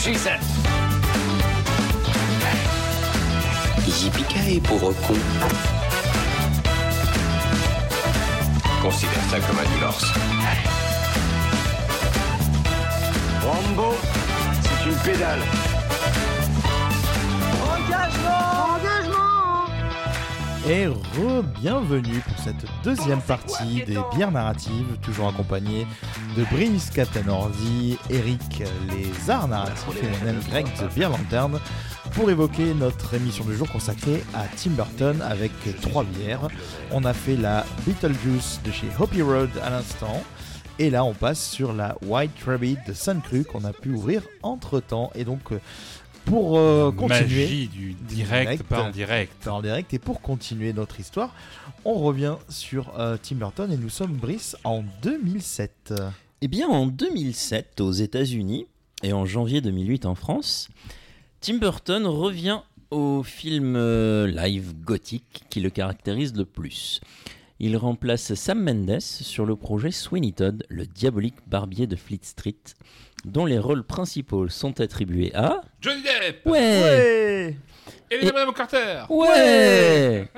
She said. Yippee pauvre con. Considère ça comme un divorce. Rambo, c'est une pédale. Et re-bienvenue pour cette deuxième partie des bières narratives, toujours accompagné de Brice Captain Ordi, Eric les et moi-même Greg The Beer Lantern pour évoquer notre émission du jour consacrée à Tim Burton avec trois bières. On a fait la Beetlejuice de chez Hoppy Road à l'instant. Et là, on passe sur la White Rabbit de Sun Cru qu'on a pu ouvrir entre temps. Et donc, euh, pour euh, continuer. Magie du direct, Direct. par direct. en direct. Et pour continuer notre histoire, on revient sur euh, Tim Burton et nous sommes Brice en 2007. Eh bien, en 2007, aux États-Unis, et en janvier 2008 en France, Tim Burton revient au film euh, live gothique qui le caractérise le plus. Il remplace Sam Mendes sur le projet Sweeney Todd, le diabolique barbier de Fleet Street, dont les rôles principaux sont attribués à... Johnny Depp. Ouais. Et les Madame Carter. Ouais.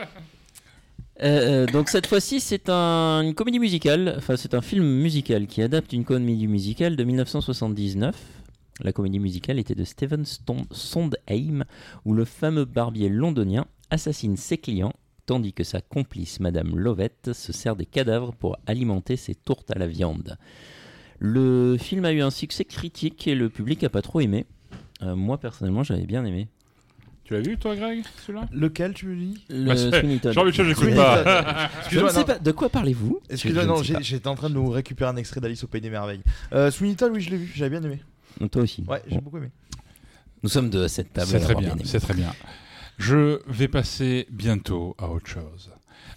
Euh, euh, donc cette fois-ci, c'est un- une comédie musicale, enfin c'est un film musical qui adapte une comédie musicale de 1979. La comédie musicale était de Stephen Ston- Sondheim, où le fameux barbier londonien assassine ses clients, tandis que sa complice, Madame Lovett, se sert des cadavres pour alimenter ses tourtes à la viande. Le film a eu un succès critique et le public a pas trop aimé. Euh, moi personnellement, j'avais bien aimé. Tu l'as vu, toi, Greg, celui-là? Lequel tu me dis Le Bah, j'écoute Sweeney pas. Je ne Excuse-moi, sais pas. De quoi parlez-vous? Excuse-moi, Je- je non, j'étais en train de nous récupérer un extrait d'Alice au Pays des Merveilles. Euh, Sweeney Todd, oui, je l'ai vu, j'avais bien aimé. Donc, Toi aussi. Ouais, j'ai Bon. beaucoup aimé. Nous sommes deux à cette table. C'est très bien, c'est très bien. Je vais passer bientôt à autre chose,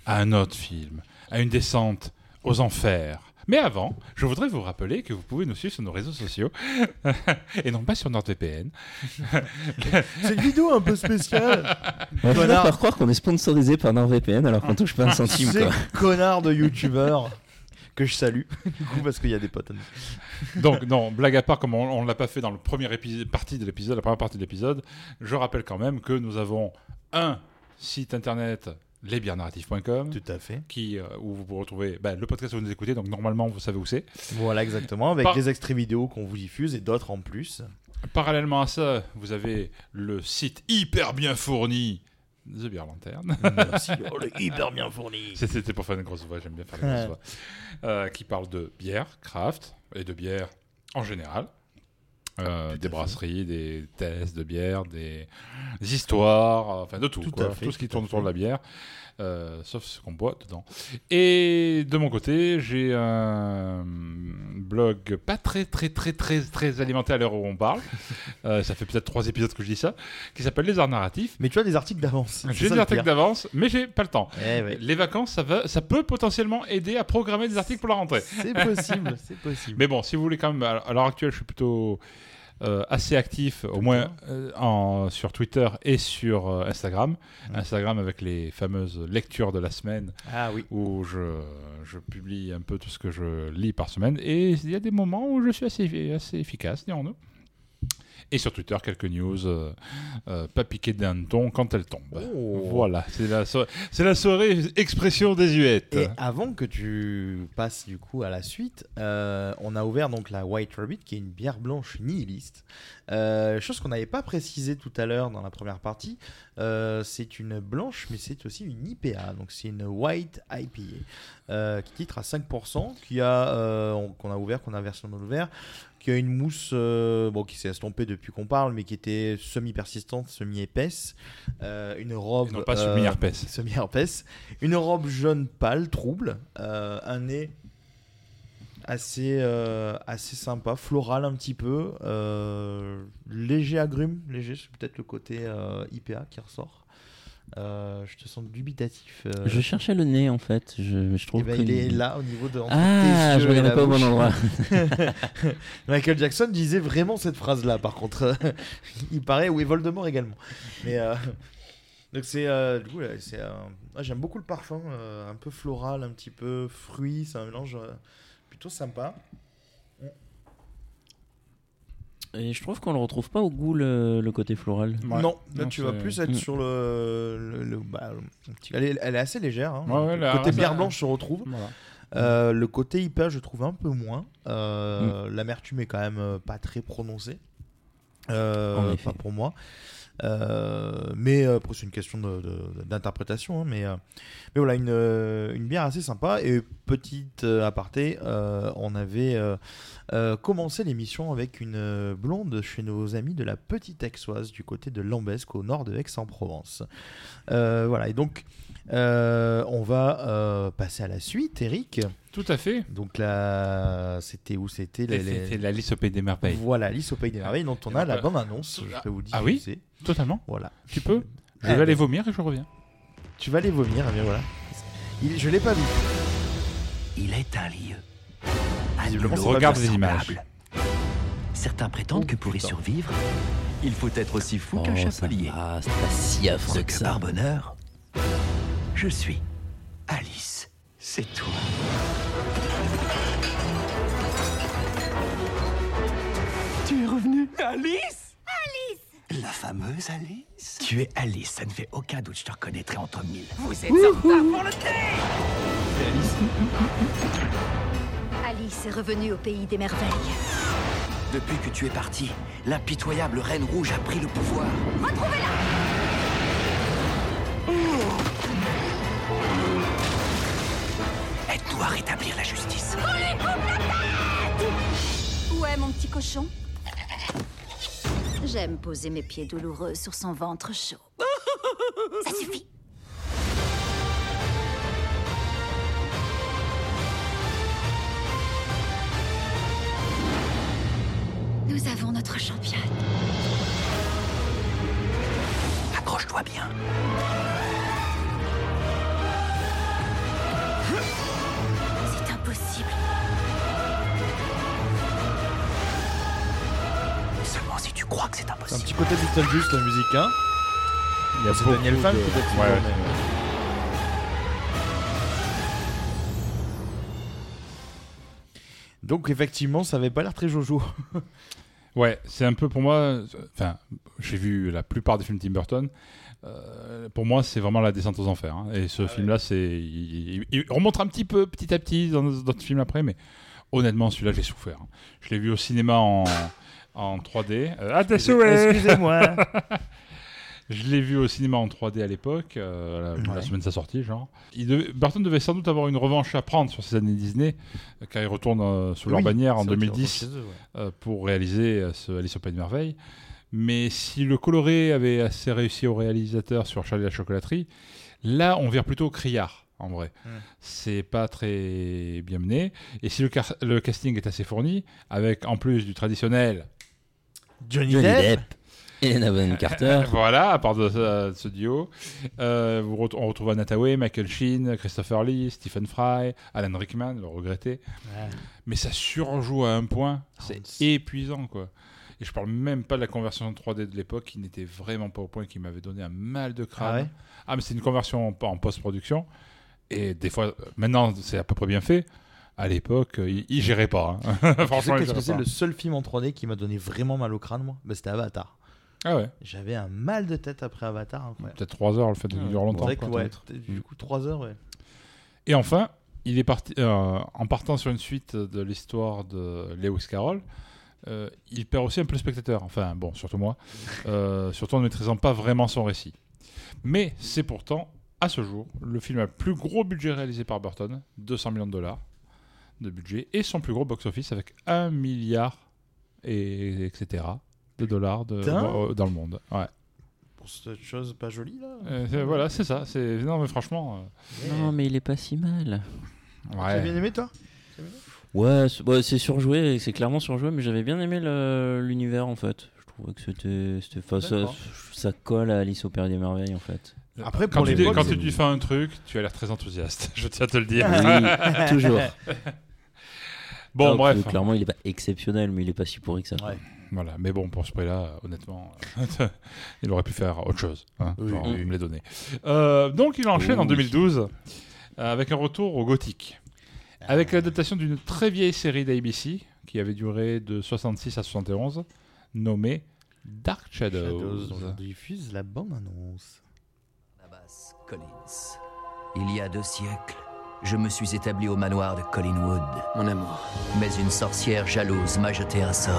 à un autre film, à une descente aux enfers. Mais avant, je voudrais vous rappeler que vous pouvez nous suivre sur nos réseaux sociaux et non pas sur NordVPN. C'est une vidéo un peu spéciale. On va par croire qu'on est sponsorisé par NordVPN alors qu'on touche pas un centime. Ces connards de youtubeurs que je salue, du coup, parce qu'il y a des potes. Donc, non, blague à part, comme on ne l'a pas fait dans la première épi- partie de l'épisode, la première partie de l'épisode, je rappelle quand même que nous avons un site internet, lesbiernarratifs.com, Tout à fait. qui, euh, où vous pourrez retrouver bah, le podcast que vous nous écoutez, donc normalement vous savez où c'est. Voilà, exactement, avec Par- les extraits vidéo qu'on vous diffuse et d'autres en plus. Parallèlement à ça, vous avez le site hyper bien fourni The Beer Lantern. Merci, oh, le hyper bien fourni. C'était pour faire une grosse voix, j'aime bien faire les grosses voix. Euh, qui parle de bière, craft, et de bière en général. Euh, des brasseries, des tests de bière, des, des histoires, euh, enfin de tout, Tout quoi. ce qui tourne autour de la bière, euh, sauf ce qu'on boit dedans. Et de mon côté, j'ai un blog pas très très très très très alimenté à l'heure où on parle. Euh, ça fait peut-être trois épisodes que je dis ça, qui s'appelle Les Arts Narratifs. Mais tu as des articles d'avance. J'ai des articles d'avance, mais j'ai pas le temps. Eh ouais. Les vacances, ça, va, ça peut potentiellement aider à programmer des articles pour la rentrée. C'est possible, c'est possible. Mais bon, si vous voulez quand même, à à l'heure actuelle, je suis plutôt euh, assez actif, au moins euh, en, sur Twitter et sur euh, Instagram. Mm. Instagram avec les fameuses lectures de la semaine Ah oui. où je, je publie un peu tout ce que je lis par semaine. Et il y a des moments où je suis assez, assez efficace, dirons-nous. Et sur Twitter, quelques news, euh, euh, pas piquer d'un ton quand elles tombent. Oh. Voilà, c'est la, so- c'est la soirée expression désuète. Et avant que tu passes du coup à la suite, euh, on a ouvert donc la White Rabbit qui est une bière blanche nihiliste. Euh, chose qu'on n'avait pas précisé tout à l'heure dans la première partie. Euh, c'est une blanche, mais c'est aussi une IPA. Donc c'est une White IPA qui titre à 5%, qui a on- qu'on a ouvert, qu'on a versé dans ouvert, qui a une mousse euh, bon qui s'est estompée depuis qu'on parle, mais qui était semi persistante, semi épaisse, Euh, une robe Non, pas euh, semi-herpès. semi-herpès, une robe jaune pâle, trouble, euh, un nez assez, euh, assez sympa, floral un petit peu, euh, léger agrume, léger, c'est peut-être le côté euh, IPA qui ressort. Euh, je te sens dubitatif. euh, Je cherchais le nez en fait. Je, je trouve eh ben, que il est là au niveau de Ah, je regardais pas au bon endroit. Michael Jackson disait vraiment cette phrase-là, par contre. il paraît, oui, Voldemort également. Mais euh, donc c'est, euh, du coup, là, c'est, euh, ah, j'aime beaucoup le parfum, un peu floral, un petit peu fruit, c'est un mélange plutôt sympa. Et je trouve qu'on le retrouve pas au goût le, le côté floral. Ouais. Non, là Non, tu vas plus être Mm. sur le, le, le- bah, le petit- elle, est, elle est assez légère. hein. Ouais, ouais, le côté ça- bière blanche se retrouve. Voilà. Euh, le côté IPA, je trouve un peu moins. Euh, Mm. L'amertume est quand même euh, pas très prononcée. Euh, pas pour moi. Euh, mais euh, c'est une question d'interprétation. hein, mais, euh, mais voilà, une, une bière assez sympa. Et petite aparté, on avait commencé l'émission avec une blonde chez nos amis de la Petite Aixoise du côté de Lambesque au nord de Aix-en-Provence. Voilà, et donc euh, on va euh, passer à la suite, Eric. Tout à fait. Donc là, c'était où c'était les- les- C'était la liste au pays des merveilles. Voilà, Alice au Pays des Merveilles, dont on a la bande annonce. Je peux vous dire. Ah oui c'est. Totalement. Voilà. Tu peux Je Eh vais aller vomir et je reviens. Tu vas les vomir, mais voilà. Il- je l'ai pas vu. Il est un lieu. Visiblement, Regarde les images. Certains prétendent Oh, que pour y survivre, il faut être aussi fou Oh, qu'un ça chapelier. va, c'est pas si Ce affreux que que ça. par bonheur, je suis Alice. C'est toi. Tu es revenue Alice? Alice La fameuse Alice? Tu es Alice, ça ne fait aucun doute, je te reconnaîtrai entre mille. Vous êtes en retard pour le thé Alice est revenue au pays des merveilles. Depuis que tu es parti, l'impitoyable Reine Rouge a pris le pouvoir. Retrouvez-la Rétablir la justice. Où est mon petit cochon? J'aime poser mes pieds douloureux sur son ventre chaud. Ça suffit. Nous avons notre championne. Accroche-toi bien. Tu crois que c'est C'est un impossible. petit côté Beetlejuice, la musique, hein. Il y a C'est Daniel Fan, de- peut-être. Ouais, ouais. Donc effectivement, ça avait pas l'air très jojo. Ouais, c'est un peu pour moi. Enfin, j'ai vu la plupart des films Tim Burton. Euh, pour moi, c'est vraiment la descente aux enfers. hein. Et ce film-là, c'est, il, il- il remonte un petit peu, petit à petit, dans d'autres films après, mais honnêtement, celui-là, j'ai souffert. hein. Je l'ai vu au cinéma en, en 3D. Euh, ah, souhait Excusez-moi. Je l'ai vu au cinéma en 3D à l'époque, euh, la, semaine de sa sortie, genre. Il devait- Burton devait sans doute avoir une revanche à prendre sur ces années Disney, euh, car il retourne euh, sous leur bannière en c'est vrai qu'il 2010 retourne chez eux, ouais. euh, pour réaliser euh, ce Alice au Pays de Merveille. Mais si le coloré avait assez réussi au réalisateur sur Charlie la chocolaterie, là on vire plutôt au criard. En vrai, Mm. c'est pas très bien mené. Et si le, car- le casting est assez fourni, avec en plus du traditionnel, Johnny, Johnny Depp. Depp, Helena Bonham Carter. voilà, à part de, ce- de ce duo, euh, on retrouve Anna Hathaway, Michael Sheen, Christopher Lee, Stephen Fry, Alan Rickman, le regretté. Mais ça surjoue à un point, c'est Hans. épuisant quoi. Et je parle même pas de la conversion en 3D de l'époque qui n'était vraiment pas au point, qui m'avait donné un mal de crâne. Ah ouais? Ah, mais c'est une conversion en, en post-production. Et des fois, maintenant c'est à peu près bien fait. À l'époque, euh, il, il gérait pas. hein. Tu sais Franchement, que gérait c'est le seul film en 3D qui m'a donné vraiment mal au crâne, moi bah, C'était Avatar. Ah ouais, J'avais un mal de tête après Avatar, peut-être 3 heures le fait de durer longtemps. quoi. ouais, du coup, 3 heures, ouais. Et enfin, il est parti euh, en partant sur une suite de l'histoire de Lewis Carroll. euh, il perd aussi un peu le spectateur, enfin bon, surtout moi, euh, surtout en ne maîtrisant pas vraiment son récit. Mais c'est pourtant, à ce jour, le film a le plus gros budget réalisé par Burton, 200 millions de dollars de budget, et son plus gros box-office avec 1 milliard, et, etc., de dollars de- euh, dans le monde. Ouais. Pour cette chose pas jolie, là. Euh, voilà, c'est ça. C'est... Non, mais franchement... Non, mais il est pas si mal. euh, ouais. bien aimé, toi? Ouais, c'est ouais, surjoué, c'est clairement surjoué, mais j'avais bien aimé le- l'univers en fait. Je trouvais que c'était, ça, ça colle à Alice au Pays des Merveilles en fait. Après, Quand, pour tu, quand tu fais un truc, tu as l'air très enthousiaste. Je tiens à te le dire. Oui, toujours. Bon, bref. que, clairement, il est pas exceptionnel, mais il est pas si pourri que ça. Ouais. Voilà, mais bon, pour ce prix-là, honnêtement, il aurait pu faire autre chose, hein, Oui, genre, oui. me les donner. Euh, donc, il enchaîne en Oui. 2012 euh, avec un retour au gothique, avec l'adaptation d'une très vieille série d'ABC qui avait duré de 66 à 71, nommée Dark Shadows. Shadows, on diffuse la bande-annonce. Collins. Il y a deux siècles, je me suis établi au manoir de Collinwood. Mon amour. Mais une sorcière jalouse m'a jeté un sort.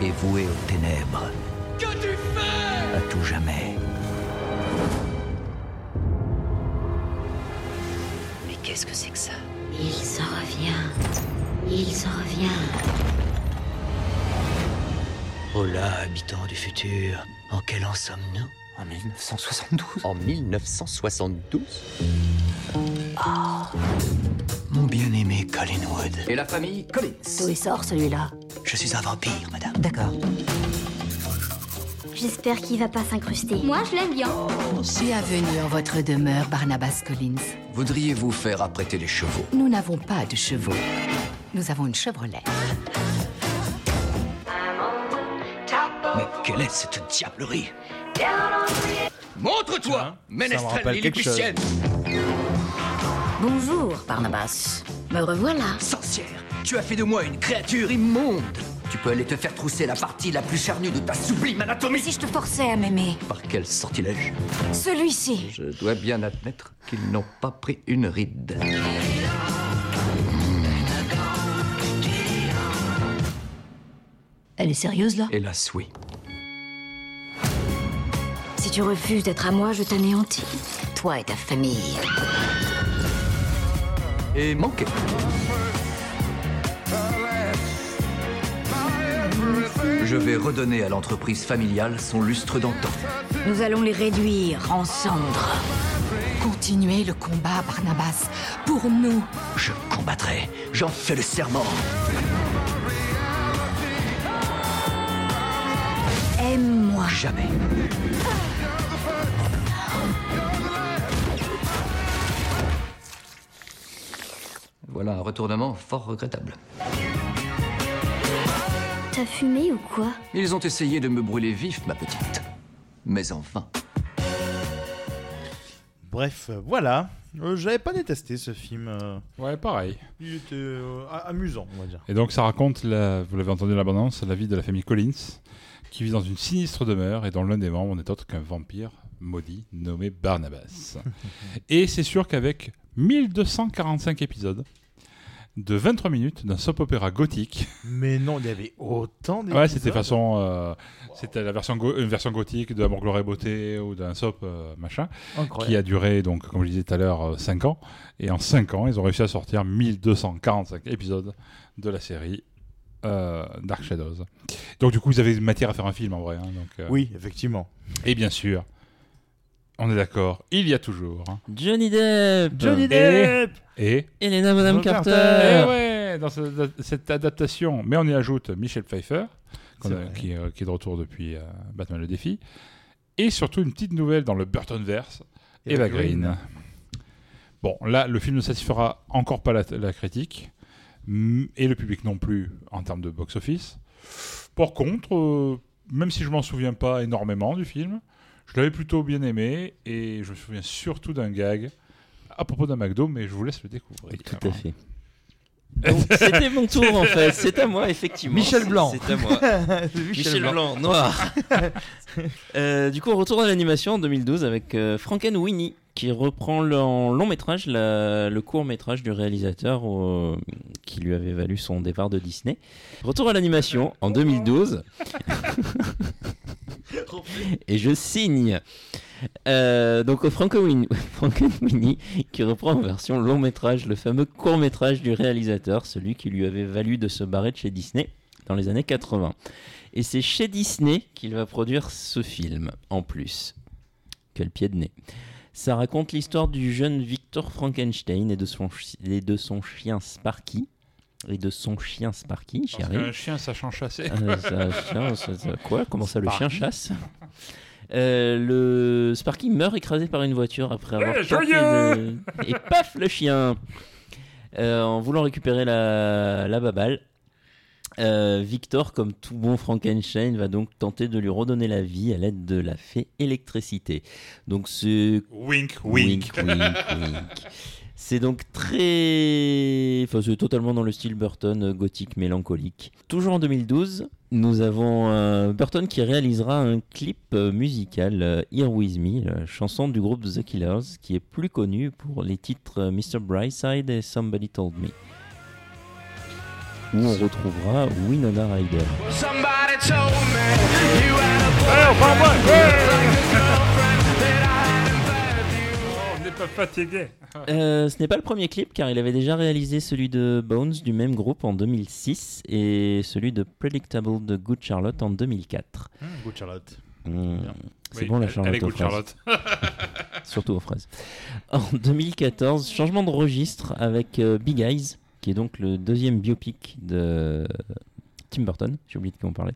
Et voué aux ténèbres. Que tu fais? À tout jamais. Mais qu'est-ce que c'est que ça? Il s'en revient. Il s'en revient. Oh là, habitants du futur, en quel an sommes-nous En 1972 En 1972 Mon bien-aimé Collinwood. Et la famille Collins. D'où il sort celui-là Je suis un vampire, madame. D'accord. J'espère qu'il va pas s'incruster. Moi, je l'aime bien. Bienvenue en votre demeure, Barnabas Collins. Voudriez-vous faire apprêter les chevaux? Nous n'avons pas de chevaux. Nous avons une Chevrolet. Mais quelle est cette diablerie? Montre-toi, ménestrel quelque chose. lilliputienne Bonjour, Barnabas. Me revoilà. Sorcière, tu as fait de moi une créature immonde Tu peux aller te faire trousser la partie la plus charnue de ta sublime Mais anatomie si je te forçais à m'aimer Par quel sortilège? Celui-ci. Je dois bien admettre qu'ils n'ont pas pris une ride. Elle est sérieuse là? Hélas, oui. Si tu refuses d'être à moi, je t'anéantis. Toi et ta famille. Et manqué. Je vais redonner à l'entreprise familiale son lustre d'antan. Nous allons les réduire en cendres. Continuez le combat, Barnabas. Pour nous. Je combattrai. J'en fais le serment. Aime-moi. Jamais. Voilà un retournement fort regrettable. T'as fumé ou quoi? Ils ont essayé de me brûler vif, ma petite. Mais en vain. Bref, voilà. Euh, J'avais pas détesté ce film. euh, Ouais, pareil. Il était euh, a- amusant, on va dire. Et donc ça raconte, la- vous l'avez entendu l'abondance, la vie de la famille Collins, qui vit dans une sinistre demeure et dont l'un des membres n'est autre qu'un vampire maudit nommé Barnabas. et c'est sûr qu'avec 1245 épisodes de 23 minutes d'un soap opéra gothique, Mais non, il y avait autant d'épisodes. ouais, c'était façon, euh, c'était la version go- une version gothique de Amour, Gloire et Beauté ou d'un soap euh, machin, Incroyable. qui a duré donc, comme je disais tout à l'heure, 5 ans. Et en 5 ans, ils ont réussi à sortir 1245 épisodes de la série euh, Dark Shadows. Donc du coup, vous avez matière à faire un film en vrai. hein, donc, euh, Oui, effectivement. Et bien sûr, on est d'accord, il y a toujours. hein, Johnny Depp Johnny Et- Depp Et, Elena Madame Bonjour, Carter, Eh ouais, dans cette, cette adaptation, mais on y ajoute Michel Pfeiffer, a- qui, est- qui est de retour depuis euh, Batman le défi, et surtout une petite nouvelle dans le Burtonverse, Eva Green. Bon, là, le film ne satisfera encore pas la, la critique, et le public non plus en termes de box-office. Par contre, euh, même si je m'en souviens pas énormément du film, je l'avais plutôt bien aimé, et je me souviens surtout d'un gag à propos d'un McDo, mais je vous laisse le découvrir. Tout à fait. Donc, C'était mon tour en fait, c'est à moi effectivement. Michel Blanc. C'est à moi. Michel, Michel Blanc, noir. Euh, du coup, on retourne à l'animation en 2012 avec euh, Frankenweenie qui reprend le, en long métrage la- le court métrage du réalisateur euh, qui lui avait valu son départ de Disney. Retour à l'animation en 2012. Et je signe. Euh, donc Frankenweenie Frankenweenie qui reprend en version long métrage le fameux court métrage du réalisateur, celui qui lui avait valu de se barrer de chez Disney dans les années 80. Et c'est chez Disney qu'il va produire ce film en plus. Quel pied de nez. Ça raconte l'histoire du jeune Victor Frankenstein et de son, chi- et de son chien Sparky, et de son chien Sparky, Parce Chéri. qu'un chien sachant chasser. Euh, ça- chien, ça- ça- quoi? Comment ça, le chien chasse? Euh, le Sparky meurt écrasé par une voiture après avoir Eh, tenté joyeux de- et paf le chien Euh, en voulant récupérer la, la babale euh, Victor comme tout bon Frankenstein va donc tenter de lui redonner la vie à l'aide de la fée électricité donc ce Wink, wink. wink, wink. C'est donc très. Enfin, c'est totalement dans le style Burton, euh, gothique, mélancolique. Toujours en 2012, nous avons euh, Burton qui réalisera un clip euh, musical, euh, Here With Me, la chanson du groupe The Killers, qui est plus connu pour les titres Mr. Brightside et Somebody Told Me. Où on retrouvera Winona Ryder. Somebody told me you had Oh, fatigué. Euh, ce n'est pas le premier clip car il avait déjà réalisé celui de Bones du même groupe en 2006 et celui de Predictable de Good Charlotte en 2004. Mmh, Good Charlotte. Mmh, C'est Oui, bon la Charlotte elle est aux good, fraises. Charlotte. Surtout aux fraises. En 2014, changement de registre avec euh, Big Eyes, qui est donc le deuxième biopic de Tim Burton, j'ai oublié de qui on parlait,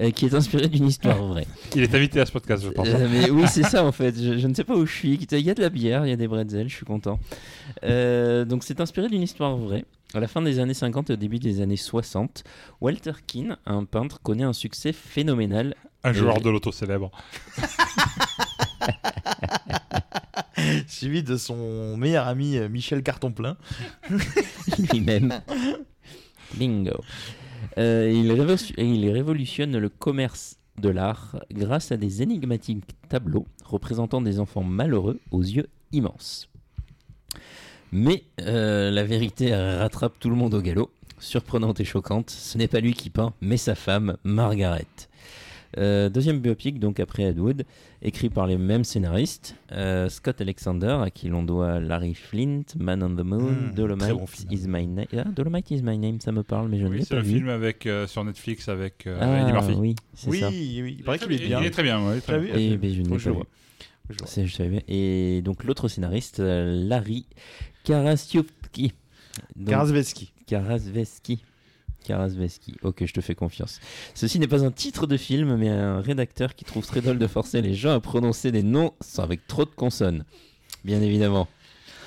euh, qui est inspiré d'une histoire vraie. Il est invité à ce podcast, je pense. Euh, mais oui, c'est ça en fait. Je, je ne sais pas où je suis. Il y a de la bière, il y a des bretzels, je suis content. Euh, donc c'est inspiré d'une histoire vraie. À la fin des années 50 et au début des années 60, Walter Keane, un peintre, connaît un succès phénoménal. Un Euh, joueur de l'auto célèbre. Suivi de son meilleur ami euh, Michel Cartonplein. lui-même. Bingo. Euh, il, révo- il révolutionne le commerce de l'art grâce à des énigmatiques tableaux représentant des enfants malheureux aux yeux immenses. Mais euh, la vérité rattrape tout le monde au galop. Surprenante et choquante, ce n'est pas lui qui peint, mais sa femme, Margaret. Euh, deuxième biopic, donc après Ed Wood, écrit par les mêmes scénaristes, euh, Scott Alexander, à qui l'on doit Larry Flint, Man on the Moon, Mmh, très Dolomite bon is my name. Ah, Dolomite is my name, ça me parle, mais je ne Oui, l'ai c'est pas le vu. film avec, euh, sur Netflix avec euh, Ah, Eddie Murphy. oui, c'est Oui, ça. oui, il paraît très qu'il est bien. Il est très bien, ouais, très T'as bien. vu Et ben, je ne l'ai pas le vu. je le. C'est- savais bien. Et donc l'autre scénariste, euh, Larry Karasiowski. Karasveski. Karasveski. Karasveski. Ok, je te fais confiance. Ceci n'est pas un titre de film, mais un rédacteur qui trouve très drôle de forcer les gens à prononcer des noms avec trop de consonnes. Bien évidemment.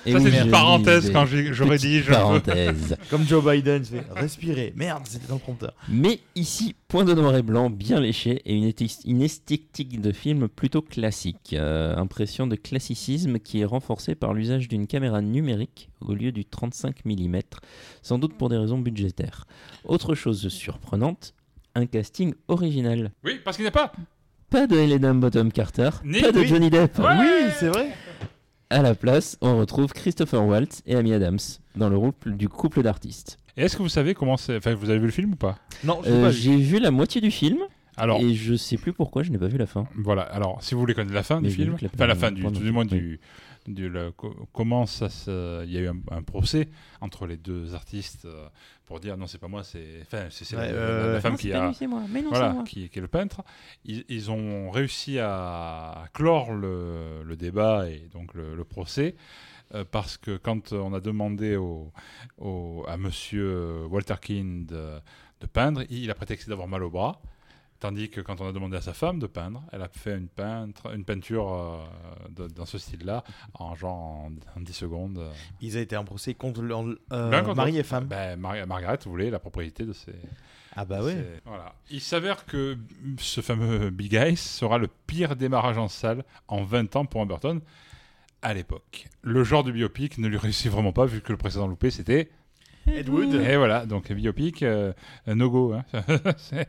Et Ça, c'est une je parenthèse quand dit, je veux. Parenthèse. Comme Joe Biden, il fait respirer. Merde, c'était dans le prompteur. Mais ici, point de noir et blanc, bien léché, et une, esthétique de film plutôt classique. Euh, impression de classicisme qui est renforcée par l'usage d'une caméra numérique au lieu du 35 mm, sans doute pour des raisons budgétaires. Autre chose surprenante, un casting original. Oui, parce qu'il n'y a pas. Pas de Helena Bottom Carter, Ni- pas de oui. Johnny Depp. Ouais. Oui, c'est vrai. À la place, on retrouve Christopher Waltz et Amy Adams dans le rôle du couple d'artistes. Et est-ce que vous savez comment c'est. Enfin, vous avez vu le film ou pas? Non, je Euh, pas vu. J'ai vu la moitié du film. Alors, Et je sais plus pourquoi je n'ai pas vu la fin. Voilà, alors si vous voulez connaître la fin Mais du film, la enfin la fin- du, tout du moins oui. du, du- le- co- comment ça se, il y a eu un, un procès entre les deux artistes euh, pour dire non c'est pas moi c'est, enfin c'est, c'est Ouais, la, euh, femme Non, qui c'est pas a, lui, c'est moi. Mais non, voilà, c'est moi. qui, qui est le peintre. Ils, ils ont réussi à, clore le, le débat et donc le, le procès. euh, parce que quand on a demandé au, au- à monsieur Walter Keane de, de peindre, il a prétexté d'avoir mal au bras. Tandis que quand on a demandé à sa femme de peindre, elle a fait une, peintre, une peinture euh, de- dans ce style-là, en genre en, en 10 secondes. euh. Ils ont été en procès contre leur, euh, Ben, quand- mari et femme. Ben, Mar- Margaret voulait la propriété de ses. Ah bah ouais. c'est- Voilà. Il s'avère que ce fameux Big Eyes sera le pire démarrage en salle en 20 ans pour un Burton à l'époque. Le genre de biopic ne lui réussit vraiment pas vu que le précédent loupé c'était Ed Wood. et voilà, donc biopic, euh, no go. hein.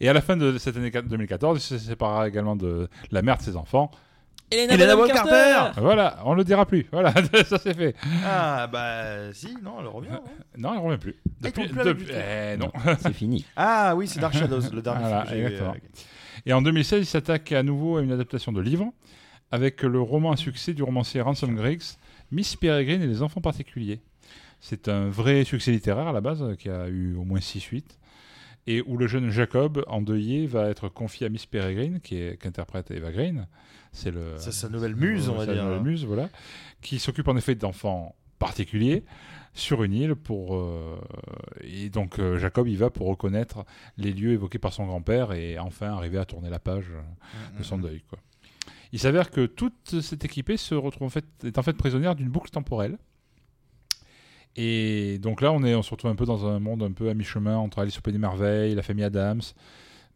Et à la fin de cette année 2014, il se séparera également de la mère de ses enfants. Bonham Bonham Carter Carter Voilà, on le dira plus. Voilà, ça c'est fait. Ah bah si, non, elle revient. hein. Non, il revient plus. Ah, Depuis, plus depuis- eh, non. C'est fini. Ah oui, c'est Dark Shadows, le dernier Voilà, film que j'ai vu, exactement. euh, Et en 2016, il s'attaque à nouveau à une adaptation de livre avec le roman à succès du romancier Ransom Griggs, Miss Peregrine et les enfants particuliers. C'est un vrai succès littéraire à la base, qui a eu au moins 6 suites, et où le jeune Jacob, endeuillé, va être confié à Miss Peregrine, qui est- qu'interprète Eva Green. C'est sa nouvelle muse, on va sa dire. nouvelle muse, voilà, qui s'occupe en effet d'enfants particulier sur une île pour euh, et donc euh, Jacob y va pour reconnaître les lieux évoqués par son grand-père et enfin arriver à tourner la page euh, de son Mhm. deuil quoi. Il s'avère que toute cette équipée se retrouve en fait est en fait prisonnière d'une boucle temporelle. Et donc là, on, est, on se retrouve un peu dans un monde un peu à mi-chemin entre Alice au Pays des Merveilles, la famille Adams.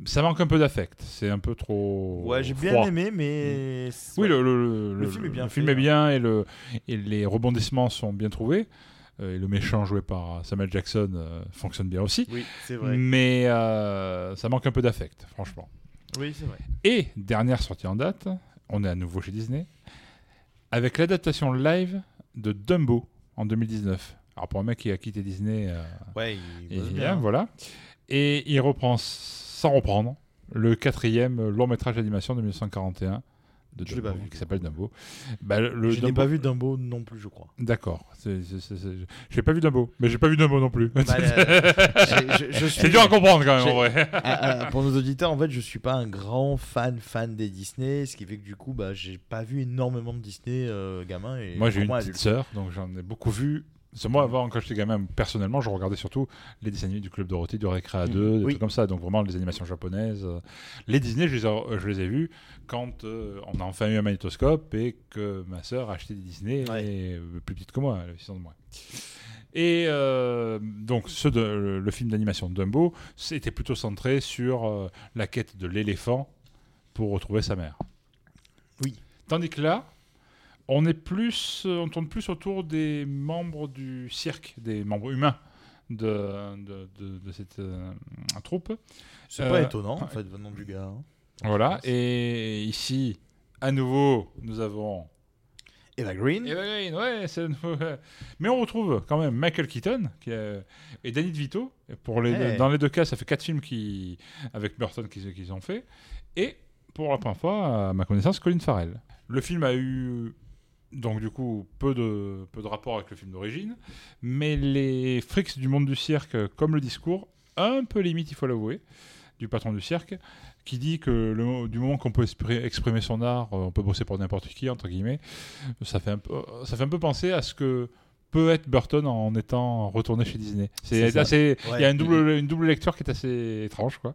Ça manque un peu d'affect. C'est un peu trop. Ouais, j'ai bien aimé, mais. Oui, le, le, Le film est bien le fait, film est hein. bien et, le, et les rebondissements sont bien trouvés. Euh, et le méchant joué par Samuel Jackson euh, fonctionne bien aussi. Oui, c'est vrai. Mais euh, ça manque un peu d'affect, franchement. Oui, c'est vrai. Et dernière sortie en date, on est à nouveau chez Disney, avec l'adaptation live de Dumbo en 2019. Alors pour un mec qui a quitté Disney, euh, Ouais, il et bien, voilà. Et il reprend sans reprendre le quatrième long métrage d'animation de 1941 de Je Dumbo, vu. qui s'appelle Dumbo. Bah, le- Je n'ai pas vu Dumbo non plus, je crois. D'accord. J'ai pas vu Dumbo, mais j'ai pas vu Dumbo non plus. Bah, euh, suis- c'est dur à comprendre quand même en vrai. Ah, ah, pour nos auditeurs, en fait, je suis pas un grand fan fan des Disney, ce qui fait que du coup, bah, j'ai pas vu énormément de Disney euh, gamin. Et Moi j'ai une petite adulte. sœur, donc j'en ai beaucoup vu. Moi avant quand j'étais gamin, personnellement, je regardais surtout les dessins animés du Club Dorothée, du Récréa 2, des Oui. trucs comme ça. Donc vraiment les animations japonaises. euh. Les Disney, je les ai, je les ai vus quand euh, on a enfin eu un magnétoscope et que ma sœur a acheté des Disney, et, euh, plus petite que moi, elle avait 6 ans de moins. Et euh, donc, ce de- le, le film d'animation Dumbo, c'était plutôt centré sur euh, la quête de l'éléphant pour retrouver sa mère. Oui. Tandis que là, on est plus, euh, on tourne plus autour des membres du cirque, des membres humains de, de, de- de cette euh, troupe. C'est pas Euh, étonnant, en fait, venant du gars. hein. Voilà. Et ici, à nouveau, nous avons Eva Green. Eva Green, ouais, c'est Mais on retrouve quand même Michael Keaton qui est- et Danny DeVito. Pour les, Hey. Dans les deux cas, ça fait quatre films qui, avec Burton qu'ils qu'ils ont fait. Et pour la première fois, à ma connaissance, Colin Farrell. Le film a eu donc du coup peu de, peu de rapport avec le film d'origine, mais les frics du monde du cirque, comme le discours, un peu limite, il faut l'avouer, du patron du cirque, qui dit que le, du moment qu'on peut expri- exprimer son art, euh, on peut bosser pour n'importe qui, entre guillemets, ça fait un peu, ça fait un peu penser à ce que peut être Burton en étant retourné chez Disney. C'est assez, il y a une double, une double lecture qui est assez étrange, quoi.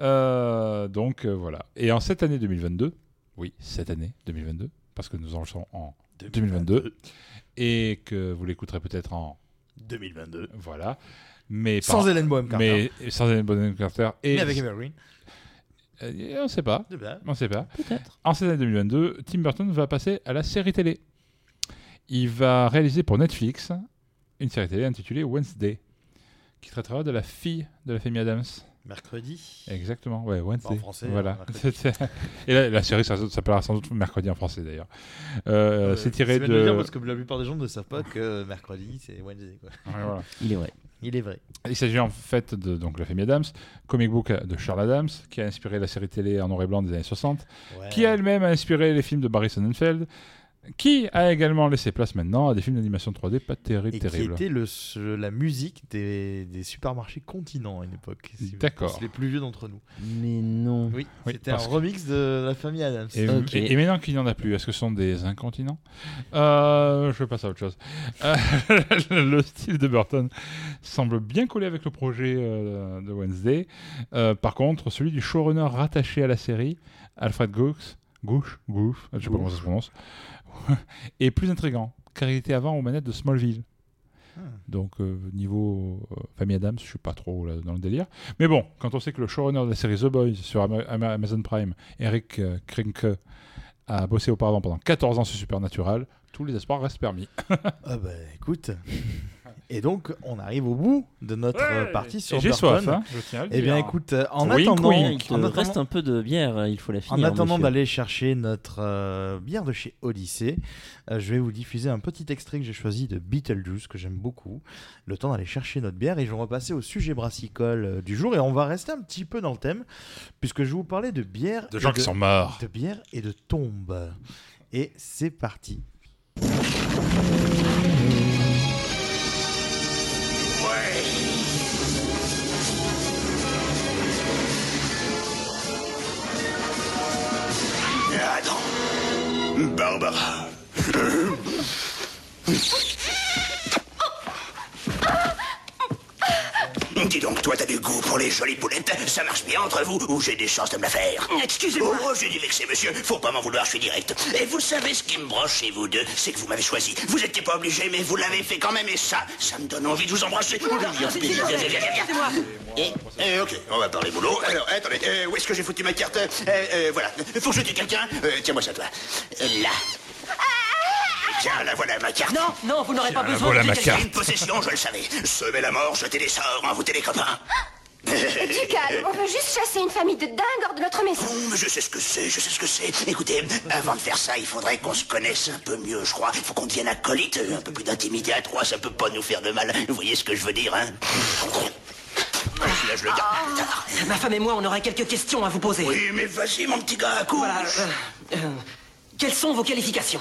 Euh, donc euh, voilà. Et en cette année 2022, oui, cette année 2022, parce que nous en sommes en 2022, et que vous l'écouterez peut-être en 2022. Voilà. Mais Sans par- Hélène Bonham Carter. Mais sans Hélène Bonham Carter. Et Mais avec Eva Green. Euh, on sait pas. On sait pas. Peut-être. En cette année 2022, Tim Burton va passer à la série télé. Il va réaliser pour Netflix une série télé intitulée Wednesday, qui traitera de la fille de la famille Adams. Mercredi. Exactement, ouais, Wednesday. En français, Voilà. hein, Et la, la série ça s'appellera sans doute mercredi en français d'ailleurs. Euh, Euh, c'est tiré de. le dire parce que la plupart des gens ne savent pas que mercredi c'est Wednesday. Quoi. Ouais, voilà. Il est vrai. Il est vrai. Il s'agit en fait de donc, la famille Adams, comic book de Charles Adams, qui a inspiré la série télé en noir et blanc des années 60, Ouais. qui a elle-même inspiré les films de Barry Sonnenfeld, qui a également laissé place maintenant à des films d'animation 3D pas terribles, Et qui terribles. était le, ce- la musique des, des supermarchés continents à une époque. si D'accord. Les plus vieux d'entre nous. Mais non. Oui, Oui, c'était un que- remix de la famille Adams. Et, et- et maintenant qu'il n'y en a plus, est-ce que ce sont des incontinents? Euh, Je vais passer à autre chose. Euh, le style de Burton semble bien coller avec le projet euh, de Wednesday. Euh, par contre, celui du showrunner rattaché à la série, Alfred Gooch, Gooch, Gooch, je sais pas comment ça se prononce, est plus intrigant, car il était avant aux manettes de Smallville. Donc euh, niveau euh, famille Adams, je suis pas trop là, dans le délire. Mais bon, quand on sait que le showrunner de la série The Boys sur Ama- Ama- Amazon Prime, Eric euh, Krinke, a bossé auparavant pendant 14 ans sur Supernatural, tous les espoirs restent permis. Ah bah écoute. Et donc on arrive au bout de notre Ouais. euh, partie sur Et j'ai Burton. soif, hein, je tiens à le Eh bien écoute, euh, en Wink, attendant, wink. En reste attendant- un peu de bière, il faut la En finir. attendant monsieur. d'aller chercher notre euh, bière de chez Odyssée, euh, je vais vous diffuser un petit extrait que j'ai choisi de Beetlejuice que j'aime beaucoup. Le temps d'aller chercher notre bière et je vais repasser au sujet brassicole euh, du jour et on va rester un petit peu dans le thème puisque je vais vous parler de bière, De et gens qui sont morts. de bière et de tombes. Et c'est parti. Barbara. les jolies poulettes, ça marche bien entre vous ou j'ai des chances de me la faire Excusez-moi. Oh, j'ai dû vexer, monsieur. Faut pas m'en vouloir, je suis direct. Et vous savez ce qui me branche chez vous deux C'est que vous m'avez choisi. Vous étiez pas obligé, mais vous l'avez fait quand même. Et ça, ça me donne envie de vous embrasser. Viens, viens, viens, viens, viens, viens, viens. Et, euh, ok, on va parler boulot. Alors, attendez, euh, où est-ce que j'ai foutu ma carte? Euh, euh, Voilà. Faut que je tue quelqu'un Euh, Tiens-moi ça, toi. Là. Tiens, la voilà ma carte. Non, non, vous n'aurez pas Tiens, besoin voilà de ma carte. Une possession, je le savais. Semer la mort, jeter des sorts, envoûter les copains. Du calme, on veut juste chasser une famille de dingues hors de notre maison. Oh, mais je sais ce que c'est, je sais ce que c'est. Écoutez, avant de faire ça, il faudrait qu'on se connaisse un peu mieux, je crois. Il faut qu'on devienne acolyte. Un peu plus d'intimité à trois, ça peut pas nous faire de mal. Vous voyez ce que je veux dire, hein? Là, je le garde. Ma femme et moi, on aurait quelques questions à vous poser. Oui, mais vas-y, mon petit gars. Voilà. euh, euh, quelles sont vos qualifications?